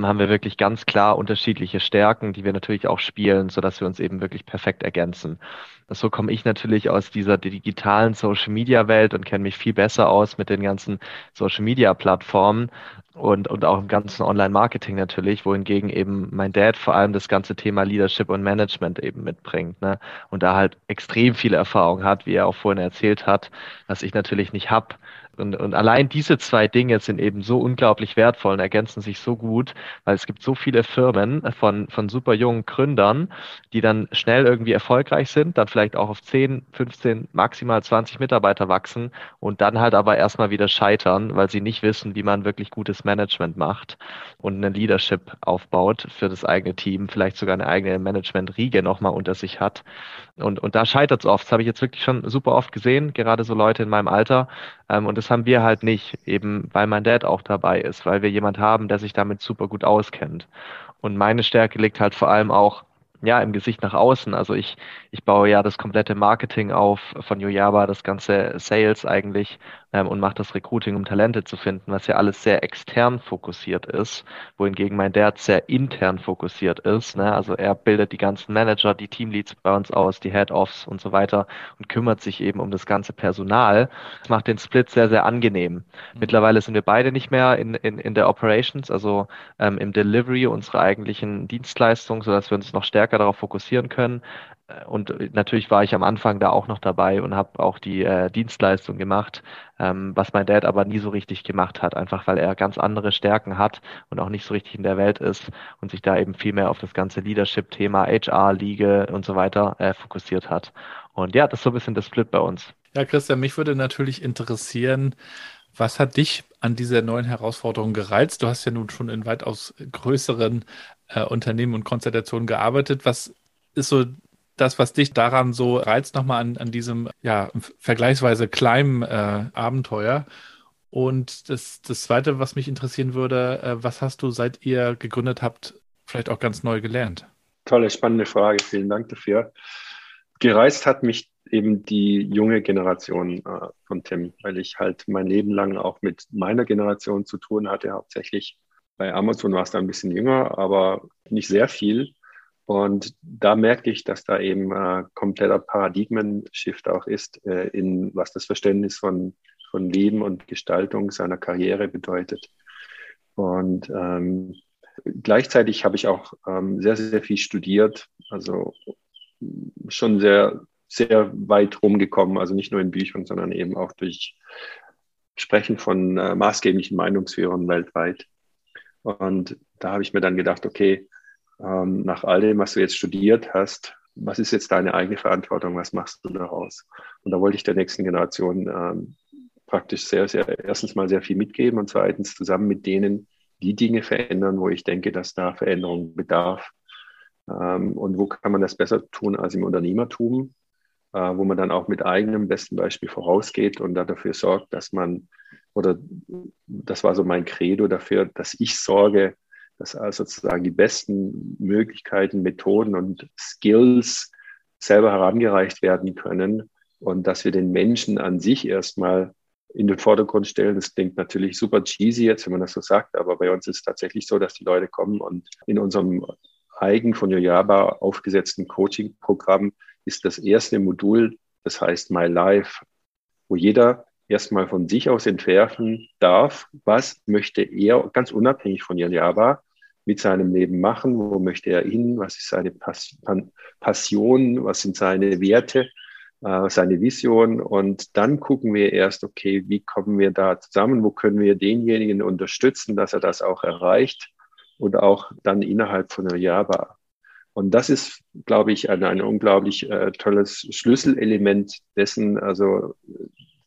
haben wir wirklich ganz klar unterschiedliche Stärken, die wir natürlich auch spielen, sodass wir uns eben wirklich perfekt ergänzen. So komme ich natürlich aus dieser digitalen Social Media Welt und kenne mich viel besser aus mit den ganzen Social Media Plattformen und, und auch im ganzen Online-Marketing natürlich, wohingegen eben mein Dad vor allem das ganze Thema Leadership und Management eben mitbringt. Ne? Und da halt extrem viele Erfahrung hat, wie er auch vorhin erzählt hat, was ich natürlich nicht habe. Und, und allein diese zwei Dinge sind eben so unglaublich wertvoll und ergänzen sich so gut, weil es gibt so viele Firmen von, von super jungen Gründern, die dann schnell irgendwie erfolgreich sind, dann vielleicht auch auf 10, 15, maximal 20 Mitarbeiter wachsen und dann halt aber erstmal wieder scheitern, weil sie nicht wissen, wie man wirklich gutes Management macht und eine Leadership aufbaut für das eigene Team, vielleicht sogar eine eigene Management-Riege nochmal unter sich hat. Und, und da scheitert es oft. Das habe ich jetzt wirklich schon super oft gesehen, gerade so Leute in meinem Alter. Ähm, und das haben wir halt nicht, eben weil mein Dad auch dabei ist, weil wir jemand haben, der sich damit super gut auskennt. Und meine Stärke liegt halt vor allem auch ja, im Gesicht nach außen. Also ich, ich baue ja das komplette Marketing auf von Yojaba, das ganze Sales eigentlich ähm, und mache das Recruiting, um Talente zu finden, was ja alles sehr extern fokussiert ist, wohingegen mein Dad sehr intern fokussiert ist. Ne? Also er bildet die ganzen Manager, die Teamleads bei uns aus, die Head-Offs und so weiter und kümmert sich eben um das ganze Personal. Das macht den Split sehr, sehr angenehm. Mhm. Mittlerweile sind wir beide nicht mehr in, in, in der Operations, also ähm, im Delivery unserer eigentlichen Dienstleistung, sodass wir uns noch stärker darauf fokussieren können. Und natürlich war ich am Anfang da auch noch dabei und habe auch die äh, Dienstleistung gemacht, ähm, was mein Dad aber nie so richtig gemacht hat, einfach weil er ganz andere Stärken hat und auch nicht so richtig in der Welt ist und sich da eben viel mehr auf das ganze Leadership-Thema, HR, Liege und so weiter äh, fokussiert hat. Und ja, das ist so ein bisschen das Split bei uns. Ja, Christian, mich würde natürlich interessieren, was hat dich an dieser neuen Herausforderung gereizt? Du hast ja nun schon in weitaus größeren äh, Unternehmen und Konstellationen gearbeitet. Was ist so das, was dich daran so reizt, nochmal an, an diesem ja, vergleichsweise kleinen äh, Abenteuer? Und das, das Zweite, was mich interessieren würde, äh, was hast du, seit ihr gegründet habt, vielleicht auch ganz neu gelernt? Tolle, spannende Frage. Vielen Dank dafür. Gereist hat mich eben die junge Generation äh, von Tim, weil ich halt mein Leben lang auch mit meiner Generation zu tun hatte. Hauptsächlich bei Amazon war es da ein bisschen jünger, aber nicht sehr viel. Und da merke ich, dass da eben äh, kompletter Paradigmen-Shift auch ist, äh, in was das Verständnis von, von Leben und Gestaltung seiner Karriere bedeutet. Und ähm, gleichzeitig habe ich auch ähm, sehr, sehr viel studiert, also schon sehr, sehr weit rumgekommen, also nicht nur in Büchern, sondern eben auch durch Sprechen von äh, maßgeblichen Meinungsführern weltweit. Und da habe ich mir dann gedacht, okay, ähm, nach all dem, was du jetzt studiert hast, was ist jetzt deine eigene Verantwortung, was machst du daraus? Und da wollte ich der nächsten Generation ähm, praktisch sehr, sehr, erstens mal sehr viel mitgeben und zweitens zusammen mit denen die Dinge verändern, wo ich denke, dass da Veränderung bedarf. Ähm, und wo kann man das besser tun als im Unternehmertum, äh, wo man dann auch mit eigenem besten Beispiel vorausgeht und da dafür sorgt, dass man, oder das war so mein Credo dafür, dass ich sorge, dass also sozusagen die besten Möglichkeiten, Methoden und Skills selber herangereicht werden können und dass wir den Menschen an sich erstmal in den Vordergrund stellen. Das klingt natürlich super cheesy jetzt, wenn man das so sagt, aber bei uns ist es tatsächlich so, dass die Leute kommen und in unserem eigen von Yojaba aufgesetzten Coaching-Programm ist das erste Modul, das heißt My Life, wo jeder erstmal von sich aus entwerfen darf, was möchte er ganz unabhängig von Yojaba mit seinem Leben machen, wo möchte er hin, was ist seine Passion, was sind seine Werte, äh, seine Vision und dann gucken wir erst, okay, wie kommen wir da zusammen, wo können wir denjenigen unterstützen, dass er das auch erreicht und auch dann innerhalb von Java. Und das ist, glaube ich, ein, ein unglaublich äh, tolles Schlüsselelement dessen, also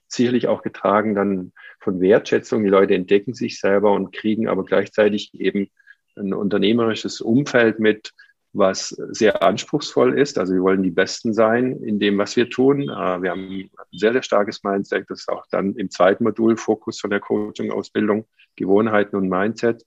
sicherlich auch getragen dann von Wertschätzung. Die Leute entdecken sich selber und kriegen aber gleichzeitig eben ein unternehmerisches Umfeld mit, was sehr anspruchsvoll ist. Also wir wollen die Besten sein in dem, was wir tun. Äh, wir haben ein sehr, sehr starkes Mindset. Das ist auch dann im zweiten Modul Fokus von der Coaching-Ausbildung, Gewohnheiten und Mindset.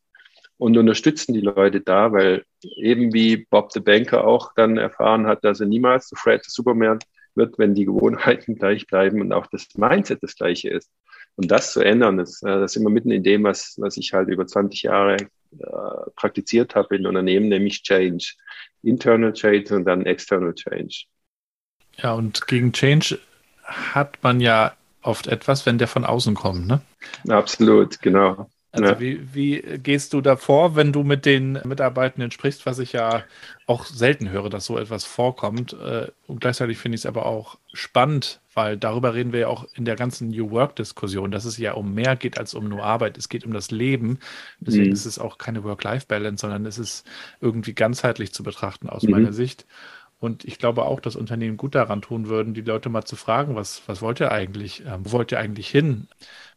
Und unterstützen die Leute da, weil eben wie Bob the Banker auch dann erfahren hat, dass er niemals zu Fred Superman wird, wenn die Gewohnheiten gleich bleiben und auch das Mindset das gleiche ist. Und das zu ändern, das, äh, das ist immer mitten in dem, was, was ich halt über 20 Jahre äh, praktiziert habe in Unternehmen, nämlich Change. Internal Change und dann External Change. Ja, und gegen Change hat man ja oft etwas, wenn der von außen kommt, ne? Absolut, genau. Also ja. wie, wie gehst du da vor, wenn du mit den Mitarbeitenden sprichst, was ich ja auch selten höre, dass so etwas vorkommt. Äh, und gleichzeitig finde ich es aber auch spannend, weil darüber reden wir ja auch in der ganzen New Work-Diskussion, dass es ja um mehr geht als um nur Arbeit. Es geht um das Leben. Deswegen mhm. ist es auch keine Work-Life-Balance, sondern es ist irgendwie ganzheitlich zu betrachten aus mhm. meiner Sicht. Und ich glaube auch, dass Unternehmen gut daran tun würden, die Leute mal zu fragen, was, was wollt ihr eigentlich? Ähm, wo wollt ihr eigentlich hin?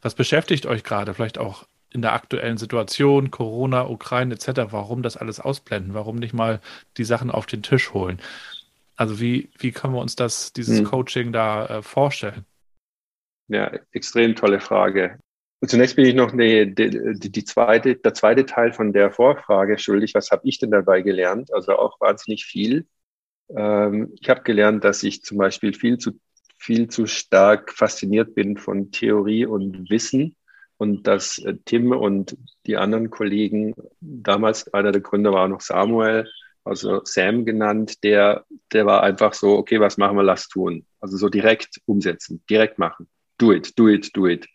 Was beschäftigt euch gerade? Vielleicht auch in der aktuellen Situation, Corona, Ukraine etc., warum das alles ausblenden? Warum nicht mal die Sachen auf den Tisch holen? Also wie, wie können wir uns das, dieses hm. Coaching da äh, vorstellen? Ja, extrem tolle Frage. Und zunächst bin ich noch die, die, die, zweite, der zweite Teil von der Vorfrage schuldig. Was habe ich denn dabei gelernt? Also auch wahnsinnig viel. Ähm, ich habe gelernt, dass ich zum Beispiel viel zu, viel zu stark fasziniert bin von Theorie und Wissen und dass äh, Tim und die anderen Kollegen, damals einer der Gründer war noch Samuel, also Sam genannt, der, der war einfach so, okay, was machen wir, lass tun. Also so direkt umsetzen, direkt machen. Do it, do it, do it.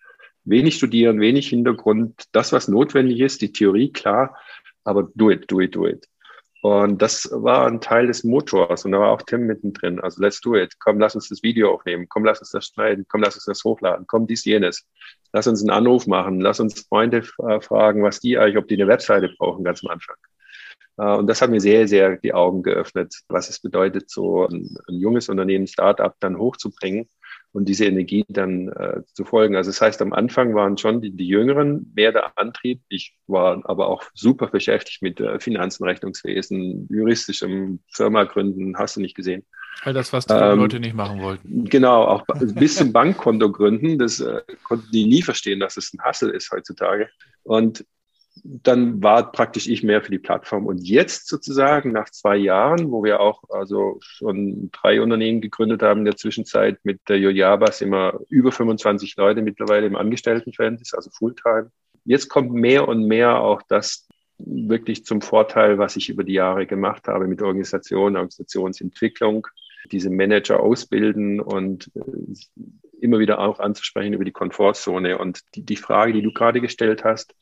Wenig studieren, wenig Hintergrund, das, was notwendig ist, die Theorie, klar, aber do it, do it, do it. Und das war ein Teil des Motors und da war auch Tim mittendrin. Also let's do it. Komm, lass uns das Video aufnehmen. Komm, lass uns das schneiden. Komm, lass uns das hochladen. Komm, dies, jenes. Lass uns einen Anruf machen. Lass uns Freunde äh, fragen, was die eigentlich, ob die eine Webseite brauchen, ganz am Anfang. Äh, und das hat mir sehr, sehr die Augen geöffnet, was es bedeutet, so ein, ein junges Unternehmen, Startup dann hochzubringen und diese Energie dann äh, zu folgen. Also das heißt, am Anfang waren schon die, die Jüngeren mehr der Antrieb. Ich war aber auch super beschäftigt mit äh, Finanzen, Rechnungswesen, juristischem Firma gründen, hast du nicht gesehen. All das, was die ähm, Leute nicht machen wollten. Genau, auch bis zum Bankkonto gründen. Das äh, konnten die nie verstehen, dass es ein Hassel ist heutzutage. Und dann war praktisch ich mehr für die Plattform. Und jetzt sozusagen nach zwei Jahren, wo wir auch also schon drei Unternehmen gegründet haben in der Zwischenzeit mit der Yojaba sind wir über 25 Leute mittlerweile im Angestelltenverhältnis, also Fulltime. Jetzt kommt mehr und mehr auch das wirklich zum Vorteil, was ich über die Jahre gemacht habe mit Organisation, Organisationsentwicklung, diese Manager ausbilden und äh, immer wieder auch anzusprechen über die Komfortzone. Und die, die Frage, die du gerade gestellt hast,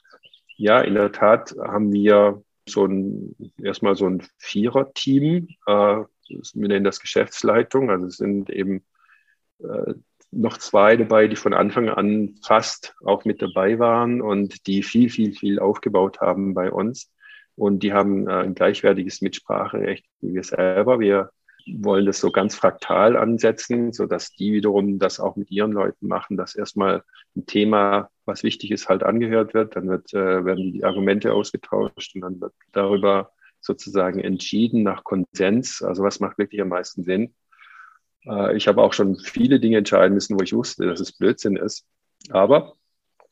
ja, in der Tat haben wir so ein, erstmal so ein Vierer-Team. Äh, wir nennen das Geschäftsleitung. Also es sind eben äh, noch zwei dabei, die von Anfang an fast auch mit dabei waren und die viel, viel, viel aufgebaut haben bei uns. Und die haben äh, ein gleichwertiges Mitspracherecht wie wir selber. Wir wollen das so ganz fraktal ansetzen, so dass die wiederum das auch mit ihren Leuten machen, dass erstmal ein Thema, was wichtig ist, halt angehört wird, dann wird, äh, werden die Argumente ausgetauscht und dann wird darüber sozusagen entschieden nach Konsens, also was macht wirklich am meisten Sinn. Äh, ich habe auch schon viele Dinge entscheiden müssen, wo ich wusste, dass es Blödsinn ist, aber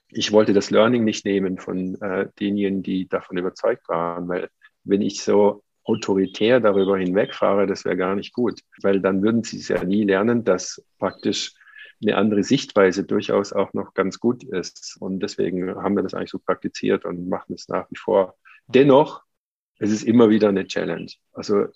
ich wollte das Learning nicht nehmen von äh, denjenigen, die davon überzeugt waren, weil wenn ich so autoritär darüber hinwegfahre, das wäre gar nicht gut, weil dann würden sie es ja nie lernen, dass praktisch eine andere Sichtweise durchaus auch noch ganz gut ist. Und deswegen haben wir das eigentlich so praktiziert und machen es nach wie vor. Dennoch, es ist immer wieder eine Challenge. Also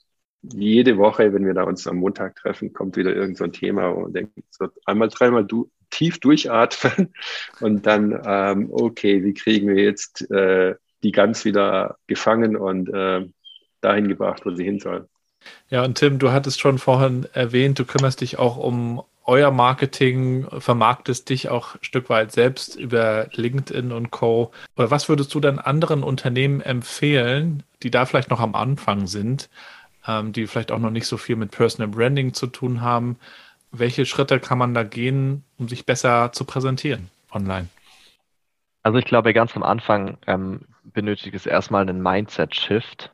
jede Woche, wenn wir da uns am Montag treffen, kommt wieder irgend so Thema und denkt so einmal, dreimal du, tief durchatmen und dann, ähm, okay, wie kriegen wir jetzt äh, die Gans wieder gefangen und äh, dahin gebracht, wo sie hin soll. Ja, und Tim, du hattest schon vorhin erwähnt, du kümmerst dich auch um euer Marketing, vermarktest dich auch ein Stück weit selbst über LinkedIn und Co. Oder was würdest du dann anderen Unternehmen empfehlen, die da vielleicht noch am Anfang sind, ähm, die vielleicht auch noch nicht so viel mit Personal Branding zu tun haben? Welche Schritte kann man da gehen, um sich besser zu präsentieren online? Also ich glaube, ganz am Anfang ähm, benötigt es erstmal einen Mindset-Shift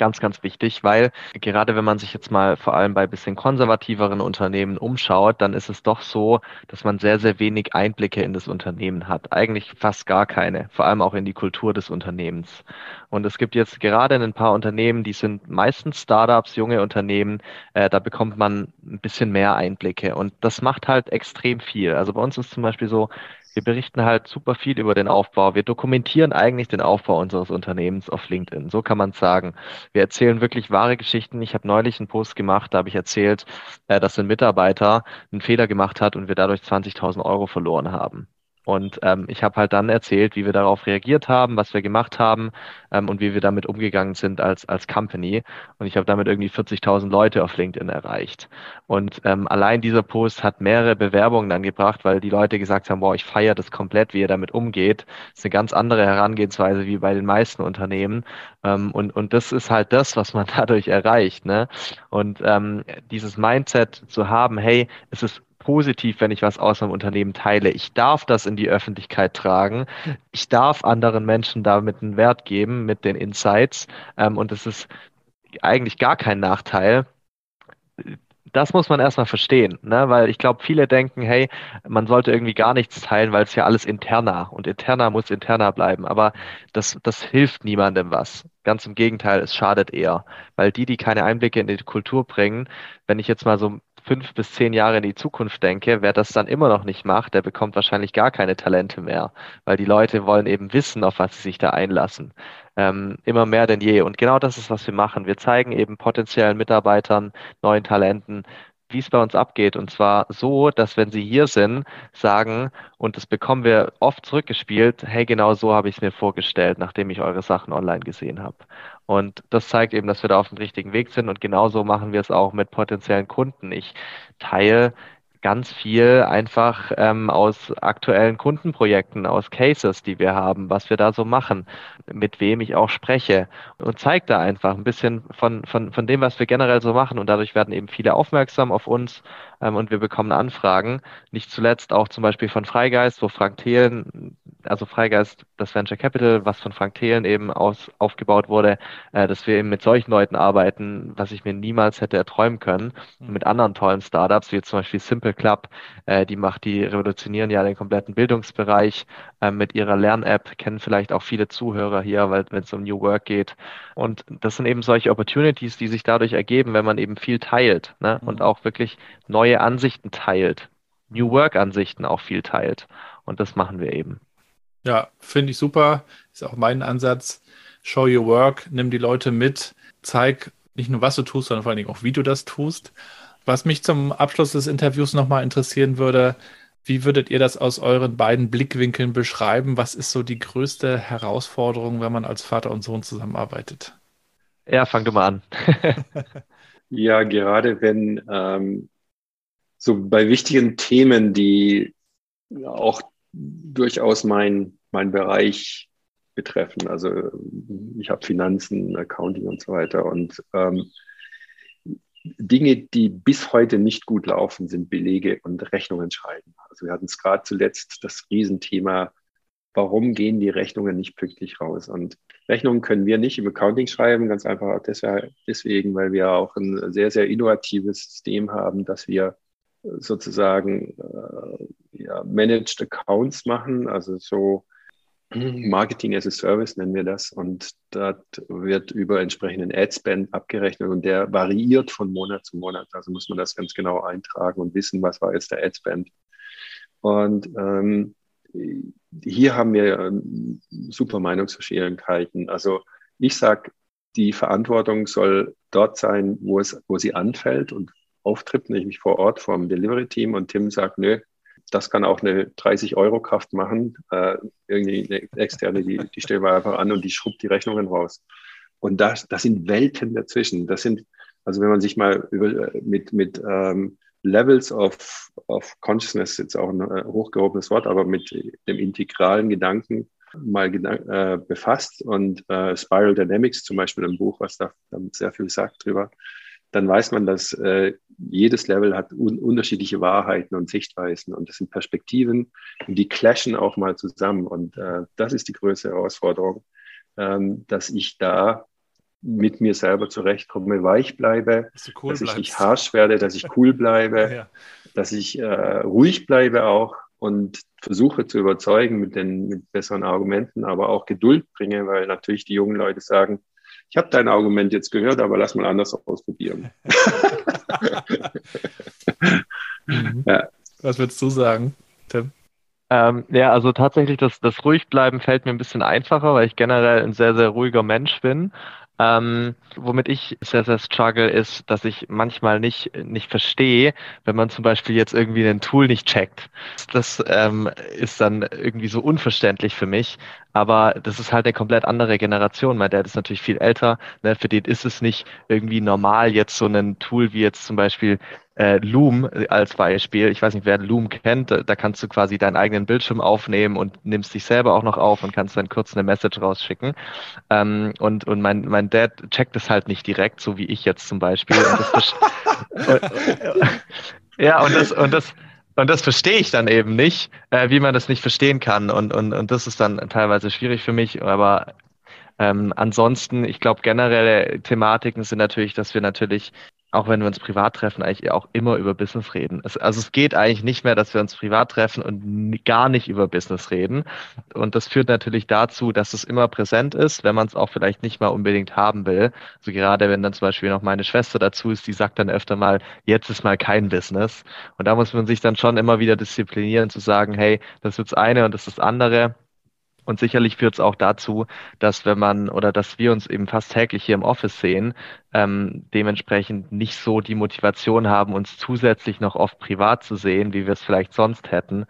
ganz, ganz wichtig, weil gerade wenn man sich jetzt mal vor allem bei bisschen konservativeren Unternehmen umschaut, dann ist es doch so, dass man sehr, sehr wenig Einblicke in das Unternehmen hat. Eigentlich fast gar keine, vor allem auch in die Kultur des Unternehmens. Und es gibt jetzt gerade ein paar Unternehmen, die sind meistens Startups, junge Unternehmen, äh, da bekommt man ein bisschen mehr Einblicke und das macht halt extrem viel. Also bei uns ist zum Beispiel so, wir berichten halt super viel über den Aufbau. Wir dokumentieren eigentlich den Aufbau unseres Unternehmens auf LinkedIn. So kann man sagen. Wir erzählen wirklich wahre Geschichten. Ich habe neulich einen Post gemacht, da habe ich erzählt, äh, dass ein Mitarbeiter einen Fehler gemacht hat und wir dadurch 20.000 Euro verloren haben. Und ähm, ich habe halt dann erzählt, wie wir darauf reagiert haben, was wir gemacht haben ähm, und wie wir damit umgegangen sind als, als Company. Und ich habe damit irgendwie 40.000 Leute auf LinkedIn erreicht. Und ähm, allein dieser Post hat mehrere Bewerbungen dann gebracht, weil die Leute gesagt haben, boah, ich feiere das komplett, wie ihr damit umgeht. Das ist eine ganz andere Herangehensweise wie bei den meisten Unternehmen. Ähm, und, und das ist halt das, was man dadurch erreicht. Ne? Und ähm, dieses Mindset zu haben, hey, es ist positiv, wenn ich was aus einem Unternehmen teile. Ich darf das in die Öffentlichkeit tragen. Ich darf anderen Menschen damit einen Wert geben mit den Insights. Ähm, und es ist eigentlich gar kein Nachteil. Das muss man erstmal verstehen, ne? weil ich glaube, viele denken, hey, man sollte irgendwie gar nichts teilen, weil es ja alles interner und interner muss interner bleiben. Aber das, das hilft niemandem was. Ganz im Gegenteil, es schadet eher, weil die, die keine Einblicke in die Kultur bringen, wenn ich jetzt mal so fünf bis zehn Jahre in die Zukunft denke, wer das dann immer noch nicht macht, der bekommt wahrscheinlich gar keine Talente mehr, weil die Leute wollen eben wissen, auf was sie sich da einlassen. Ähm, immer mehr denn je. Und genau das ist, was wir machen. Wir zeigen eben potenziellen Mitarbeitern, neuen Talenten, wie es bei uns abgeht. Und zwar so, dass wenn sie hier sind, sagen, und das bekommen wir oft zurückgespielt, hey, genau so habe ich es mir vorgestellt, nachdem ich eure Sachen online gesehen habe. Und das zeigt eben, dass wir da auf dem richtigen Weg sind. Und genauso machen wir es auch mit potenziellen Kunden. Ich teile ganz viel einfach ähm, aus aktuellen Kundenprojekten, aus Cases, die wir haben, was wir da so machen, mit wem ich auch spreche und zeigt da einfach ein bisschen von, von, von dem, was wir generell so machen und dadurch werden eben viele aufmerksam auf uns ähm, und wir bekommen Anfragen, nicht zuletzt auch zum Beispiel von Freigeist, wo Frank Thelen also Freigeist, das Venture Capital, was von Frank Thelen eben aus, aufgebaut wurde, äh, dass wir eben mit solchen Leuten arbeiten, was ich mir niemals hätte erträumen können. Mhm. Mit anderen tollen Startups, wie zum Beispiel Simple Club, äh, die macht, die revolutionieren ja den kompletten Bildungsbereich äh, mit ihrer Lern-App, kennen vielleicht auch viele Zuhörer hier, weil wenn es um New Work geht. Und das sind eben solche Opportunities, die sich dadurch ergeben, wenn man eben viel teilt ne? Mhm. und auch wirklich neue Ansichten teilt, New Work-Ansichten auch viel teilt. Und das machen wir eben. Ja, finde ich super. Ist auch mein Ansatz. Show your work, nimm die Leute mit, zeig nicht nur, was du tust, sondern vor allen Dingen auch, wie du das tust. Was mich zum Abschluss des Interviews nochmal interessieren würde, wie würdet ihr das aus euren beiden Blickwinkeln beschreiben? Was ist so die größte Herausforderung, wenn man als Vater und Sohn zusammenarbeitet? Ja, fang du mal an. ja, gerade wenn ähm, so bei wichtigen Themen, die auch durchaus mein, mein Bereich betreffen. Also ich habe Finanzen, Accounting und so weiter. Und ähm, Dinge, die bis heute nicht gut laufen, sind Belege und Rechnungen schreiben. Also wir hatten es gerade zuletzt das Riesenthema, warum gehen die Rechnungen nicht pünktlich raus? Und Rechnungen können wir nicht im Accounting schreiben, ganz einfach deswegen, weil wir auch ein sehr, sehr innovatives System haben, dass wir sozusagen äh, ja, Managed Accounts machen, also so Marketing as a Service nennen wir das. Und dort wird über entsprechenden Ad-Spend abgerechnet und der variiert von Monat zu Monat. Also muss man das ganz genau eintragen und wissen, was war jetzt der Ad-Spend. Und ähm, hier haben wir ähm, super Meinungsverschiedenheiten. Also ich sage, die Verantwortung soll dort sein, wo, es, wo sie anfällt und auftritt, nämlich vor Ort vom Delivery-Team. Und Tim sagt, nö, das kann auch eine 30-Euro-Kraft machen. Äh, irgendwie eine externe, die, die stellen wir einfach an und die schrubbt die Rechnungen raus. Und das, das sind Welten dazwischen. Das sind, also wenn man sich mal über, mit, mit ähm, Levels of, of Consciousness, jetzt auch ein äh, hochgehobenes Wort, aber mit dem integralen Gedanken mal äh, befasst und äh, Spiral Dynamics zum Beispiel ein Buch, was da sehr viel sagt drüber, dann weiß man, dass äh, jedes Level hat un unterschiedliche Wahrheiten und Sichtweisen und das sind Perspektiven die clashen auch mal zusammen und äh, das ist die größte Herausforderung, ähm, dass ich da mit mir selber zurechtkomme, weich bleibe, dass, cool dass ich nicht harsh werde, dass ich cool bleibe, ja. dass ich äh, ruhig bleibe auch und versuche zu überzeugen mit den mit besseren Argumenten, aber auch Geduld bringe, weil natürlich die jungen Leute sagen, ich habe dein Argument jetzt gehört, aber lass mal anders ausprobieren. mhm. ja. Was würdest du sagen, Tim? Ähm, ja, also tatsächlich, das, das Ruhigbleiben fällt mir ein bisschen einfacher, weil ich generell ein sehr, sehr ruhiger Mensch bin. Ähm, womit ich sehr, sehr struggle, ist, dass ich manchmal nicht, nicht verstehe, wenn man zum Beispiel jetzt irgendwie ein Tool nicht checkt. Das ähm, ist dann irgendwie so unverständlich für mich. Aber das ist halt eine komplett andere Generation. Mein Dad ist natürlich viel älter. Ne? Für den ist es nicht irgendwie normal, jetzt so ein Tool wie jetzt zum Beispiel äh, Loom als Beispiel. Ich weiß nicht, wer Loom kennt. Da, da, kannst du quasi deinen eigenen Bildschirm aufnehmen und nimmst dich selber auch noch auf und kannst dann kurz eine Message rausschicken. Ähm, und und mein, mein Dad checkt es halt nicht direkt, so wie ich jetzt zum Beispiel. Und ja, und das, und das, und das verstehe ich dann eben nicht, äh, wie man das nicht verstehen kann. Und, und, und das ist dann teilweise schwierig für mich. Aber ähm, ansonsten, ich glaube, generelle Thematiken sind natürlich, dass wir natürlich auch wenn wir uns privat treffen, eigentlich auch immer über Business reden. Es, also es geht eigentlich nicht mehr, dass wir uns privat treffen und gar nicht über Business reden. Und das führt natürlich dazu, dass es immer präsent ist, wenn man es auch vielleicht nicht mal unbedingt haben will. Also gerade wenn dann zum Beispiel noch meine Schwester dazu ist, die sagt dann öfter mal, jetzt ist mal kein Business. Und da muss man sich dann schon immer wieder disziplinieren zu sagen, hey, das ist das eine und das ist das andere. Und sicherlich führt es auch dazu, dass wenn man oder dass wir uns eben fast täglich hier im Office sehen, ähm, dementsprechend nicht so die Motivation haben, uns zusätzlich noch oft privat zu sehen, wie wir es vielleicht sonst hätten. Mhm.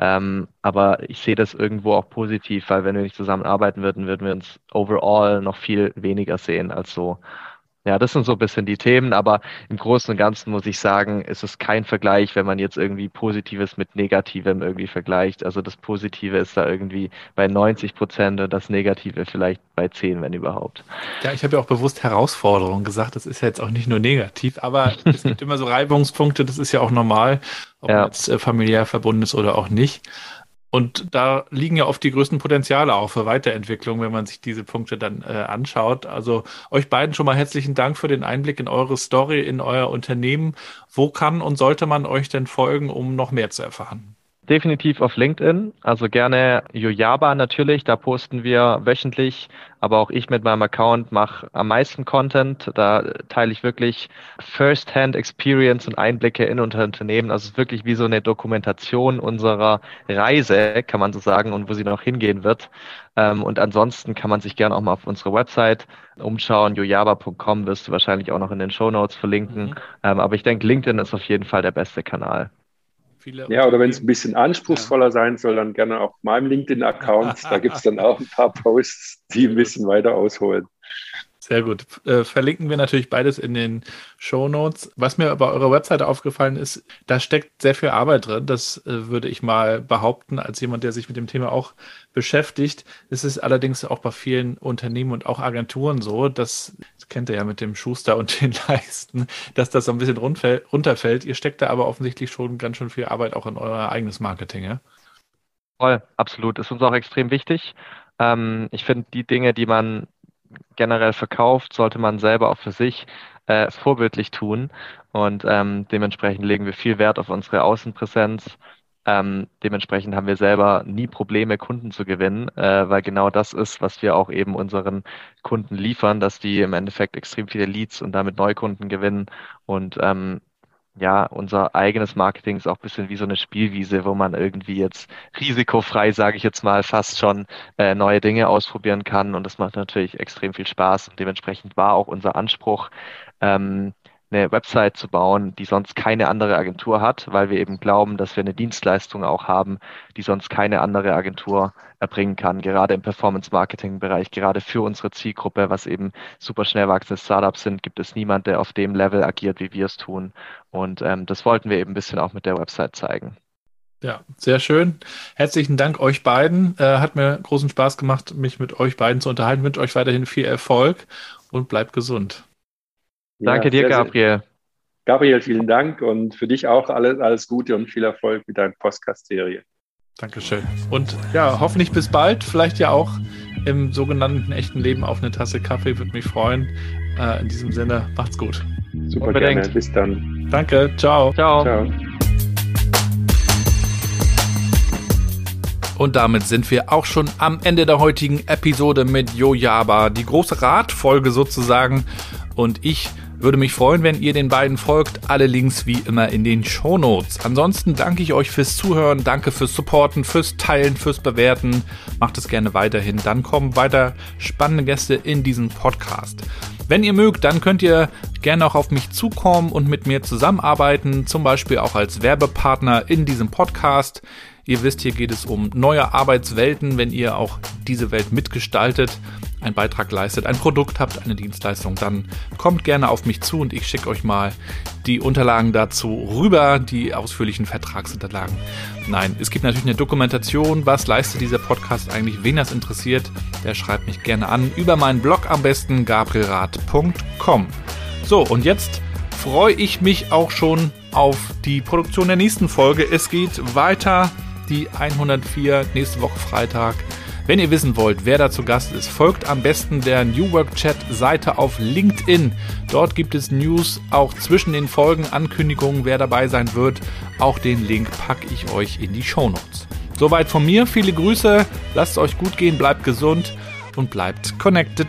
Ähm, aber ich sehe das irgendwo auch positiv, weil wenn wir nicht zusammenarbeiten würden, würden wir uns overall noch viel weniger sehen als so. Ja, das sind so ein bisschen die Themen, aber im Großen und Ganzen muss ich sagen, ist es kein Vergleich, wenn man jetzt irgendwie Positives mit Negativem irgendwie vergleicht. Also das Positive ist da irgendwie bei 90 Prozent und das Negative vielleicht bei 10, wenn überhaupt. Ja, ich habe ja auch bewusst Herausforderungen gesagt. Das ist ja jetzt auch nicht nur negativ, aber es gibt immer so Reibungspunkte. Das ist ja auch normal, ob ja. jetzt äh, familiär verbunden ist oder auch nicht. Und da liegen ja oft die größten Potenziale auch für Weiterentwicklung, wenn man sich diese Punkte dann äh, anschaut. Also euch beiden schon mal herzlichen Dank für den Einblick in eure Story, in euer Unternehmen. Wo kann und sollte man euch denn folgen, um noch mehr zu erfahren? Definitiv auf LinkedIn. Also gerne Yojaba natürlich, da posten wir wöchentlich, aber auch ich mit meinem Account mache am meisten Content. Da teile ich wirklich First-Hand Experience und Einblicke in unser Unternehmen. Also es ist wirklich wie so eine Dokumentation unserer Reise, kann man so sagen, und wo sie noch hingehen wird. Ähm, und ansonsten kann man sich gerne auch mal auf unsere Website umschauen. Yojaba.com wirst du wahrscheinlich auch noch in den Show Notes verlinken. Mhm. Ähm, aber ich denke, LinkedIn ist auf jeden Fall der beste Kanal. Viele ja, oder wenn es ein bisschen anspruchsvoller ja. sein soll, dann gerne auf meinem LinkedIn-Account. da gibt es dann auch ein paar Posts, die ein bisschen weiter ausholen. Sehr gut. Äh, verlinken wir natürlich beides in den Show Notes. Was mir bei eurer Webseite aufgefallen ist, da steckt sehr viel Arbeit drin. Das äh, würde ich mal behaupten, als jemand, der sich mit dem Thema auch beschäftigt. Es ist allerdings auch bei vielen Unternehmen und auch Agenturen so, dass, das kennt ihr ja mit dem Schuster und den Leisten, dass das so ein bisschen runterfällt. Ihr steckt da aber offensichtlich schon ganz schön viel Arbeit auch in euer eigenes Marketing, ja? Voll, absolut. Ist uns auch extrem wichtig. Ähm, ich finde, die Dinge, die man generell verkauft, sollte man selber auch für sich äh, vorbildlich tun. Und ähm, dementsprechend legen wir viel Wert auf unsere Außenpräsenz. Ähm, dementsprechend haben wir selber nie Probleme, Kunden zu gewinnen, äh, weil genau das ist, was wir auch eben unseren Kunden liefern, dass die im Endeffekt extrem viele Leads und damit Neukunden gewinnen. Und ähm, ja, unser eigenes Marketing ist auch ein bisschen wie so eine Spielwiese, wo man irgendwie jetzt risikofrei, sage ich jetzt mal, fast schon äh, neue Dinge ausprobieren kann. Und das macht natürlich extrem viel Spaß. Und dementsprechend war auch unser Anspruch, ähm, eine Website zu bauen, die sonst keine andere Agentur hat, weil wir eben glauben, dass wir eine Dienstleistung auch haben, die sonst keine andere Agentur erbringen kann, gerade im Performance-Marketing-Bereich, gerade für unsere Zielgruppe, was eben super schnell wachsende Startups sind, gibt es niemand, der auf dem Level agiert, wie wir es tun. Und ähm, das wollten wir eben ein bisschen auch mit der Website zeigen. Ja, sehr schön. Herzlichen Dank euch beiden. Äh, hat mir großen Spaß gemacht, mich mit euch beiden zu unterhalten. Ich wünsche euch weiterhin viel Erfolg und bleibt gesund. Danke ja, dir, Gabriel. Gabriel, vielen Dank und für dich auch alles, alles Gute und viel Erfolg mit deiner Podcast-Serie. Dankeschön. Und ja, hoffentlich bis bald. Vielleicht ja auch im sogenannten echten Leben auf eine Tasse Kaffee. Würde mich freuen. Äh, in diesem Sinne, macht's gut. Super Unbedingt. gerne. Bis dann. Danke. Ciao. Ciao. Ciao. Und damit sind wir auch schon am Ende der heutigen Episode mit Yojaba. Die große Radfolge sozusagen. Und ich würde mich freuen, wenn ihr den beiden folgt. Alle Links wie immer in den Show Notes. Ansonsten danke ich euch fürs Zuhören, danke fürs Supporten, fürs Teilen, fürs Bewerten. Macht es gerne weiterhin. Dann kommen weiter spannende Gäste in diesen Podcast. Wenn ihr mögt, dann könnt ihr gerne auch auf mich zukommen und mit mir zusammenarbeiten, zum Beispiel auch als Werbepartner in diesem Podcast. Ihr wisst, hier geht es um neue Arbeitswelten, wenn ihr auch diese Welt mitgestaltet, einen Beitrag leistet, ein Produkt habt, eine Dienstleistung, dann kommt gerne auf mich zu und ich schicke euch mal die Unterlagen dazu rüber, die ausführlichen Vertragsunterlagen. Nein, es gibt natürlich eine Dokumentation, was leistet dieser Podcast eigentlich, wen das interessiert, der schreibt mich gerne an über meinen Blog am besten gabrielrad.com. So, und jetzt freue ich mich auch schon auf die Produktion der nächsten Folge. Es geht weiter die 104 nächste Woche Freitag. Wenn ihr wissen wollt, wer da zu Gast ist, folgt am besten der New Work Chat Seite auf LinkedIn. Dort gibt es News auch zwischen den Folgen, Ankündigungen, wer dabei sein wird. Auch den Link packe ich euch in die Show Notes. Soweit von mir, viele Grüße, lasst es euch gut gehen, bleibt gesund und bleibt connected.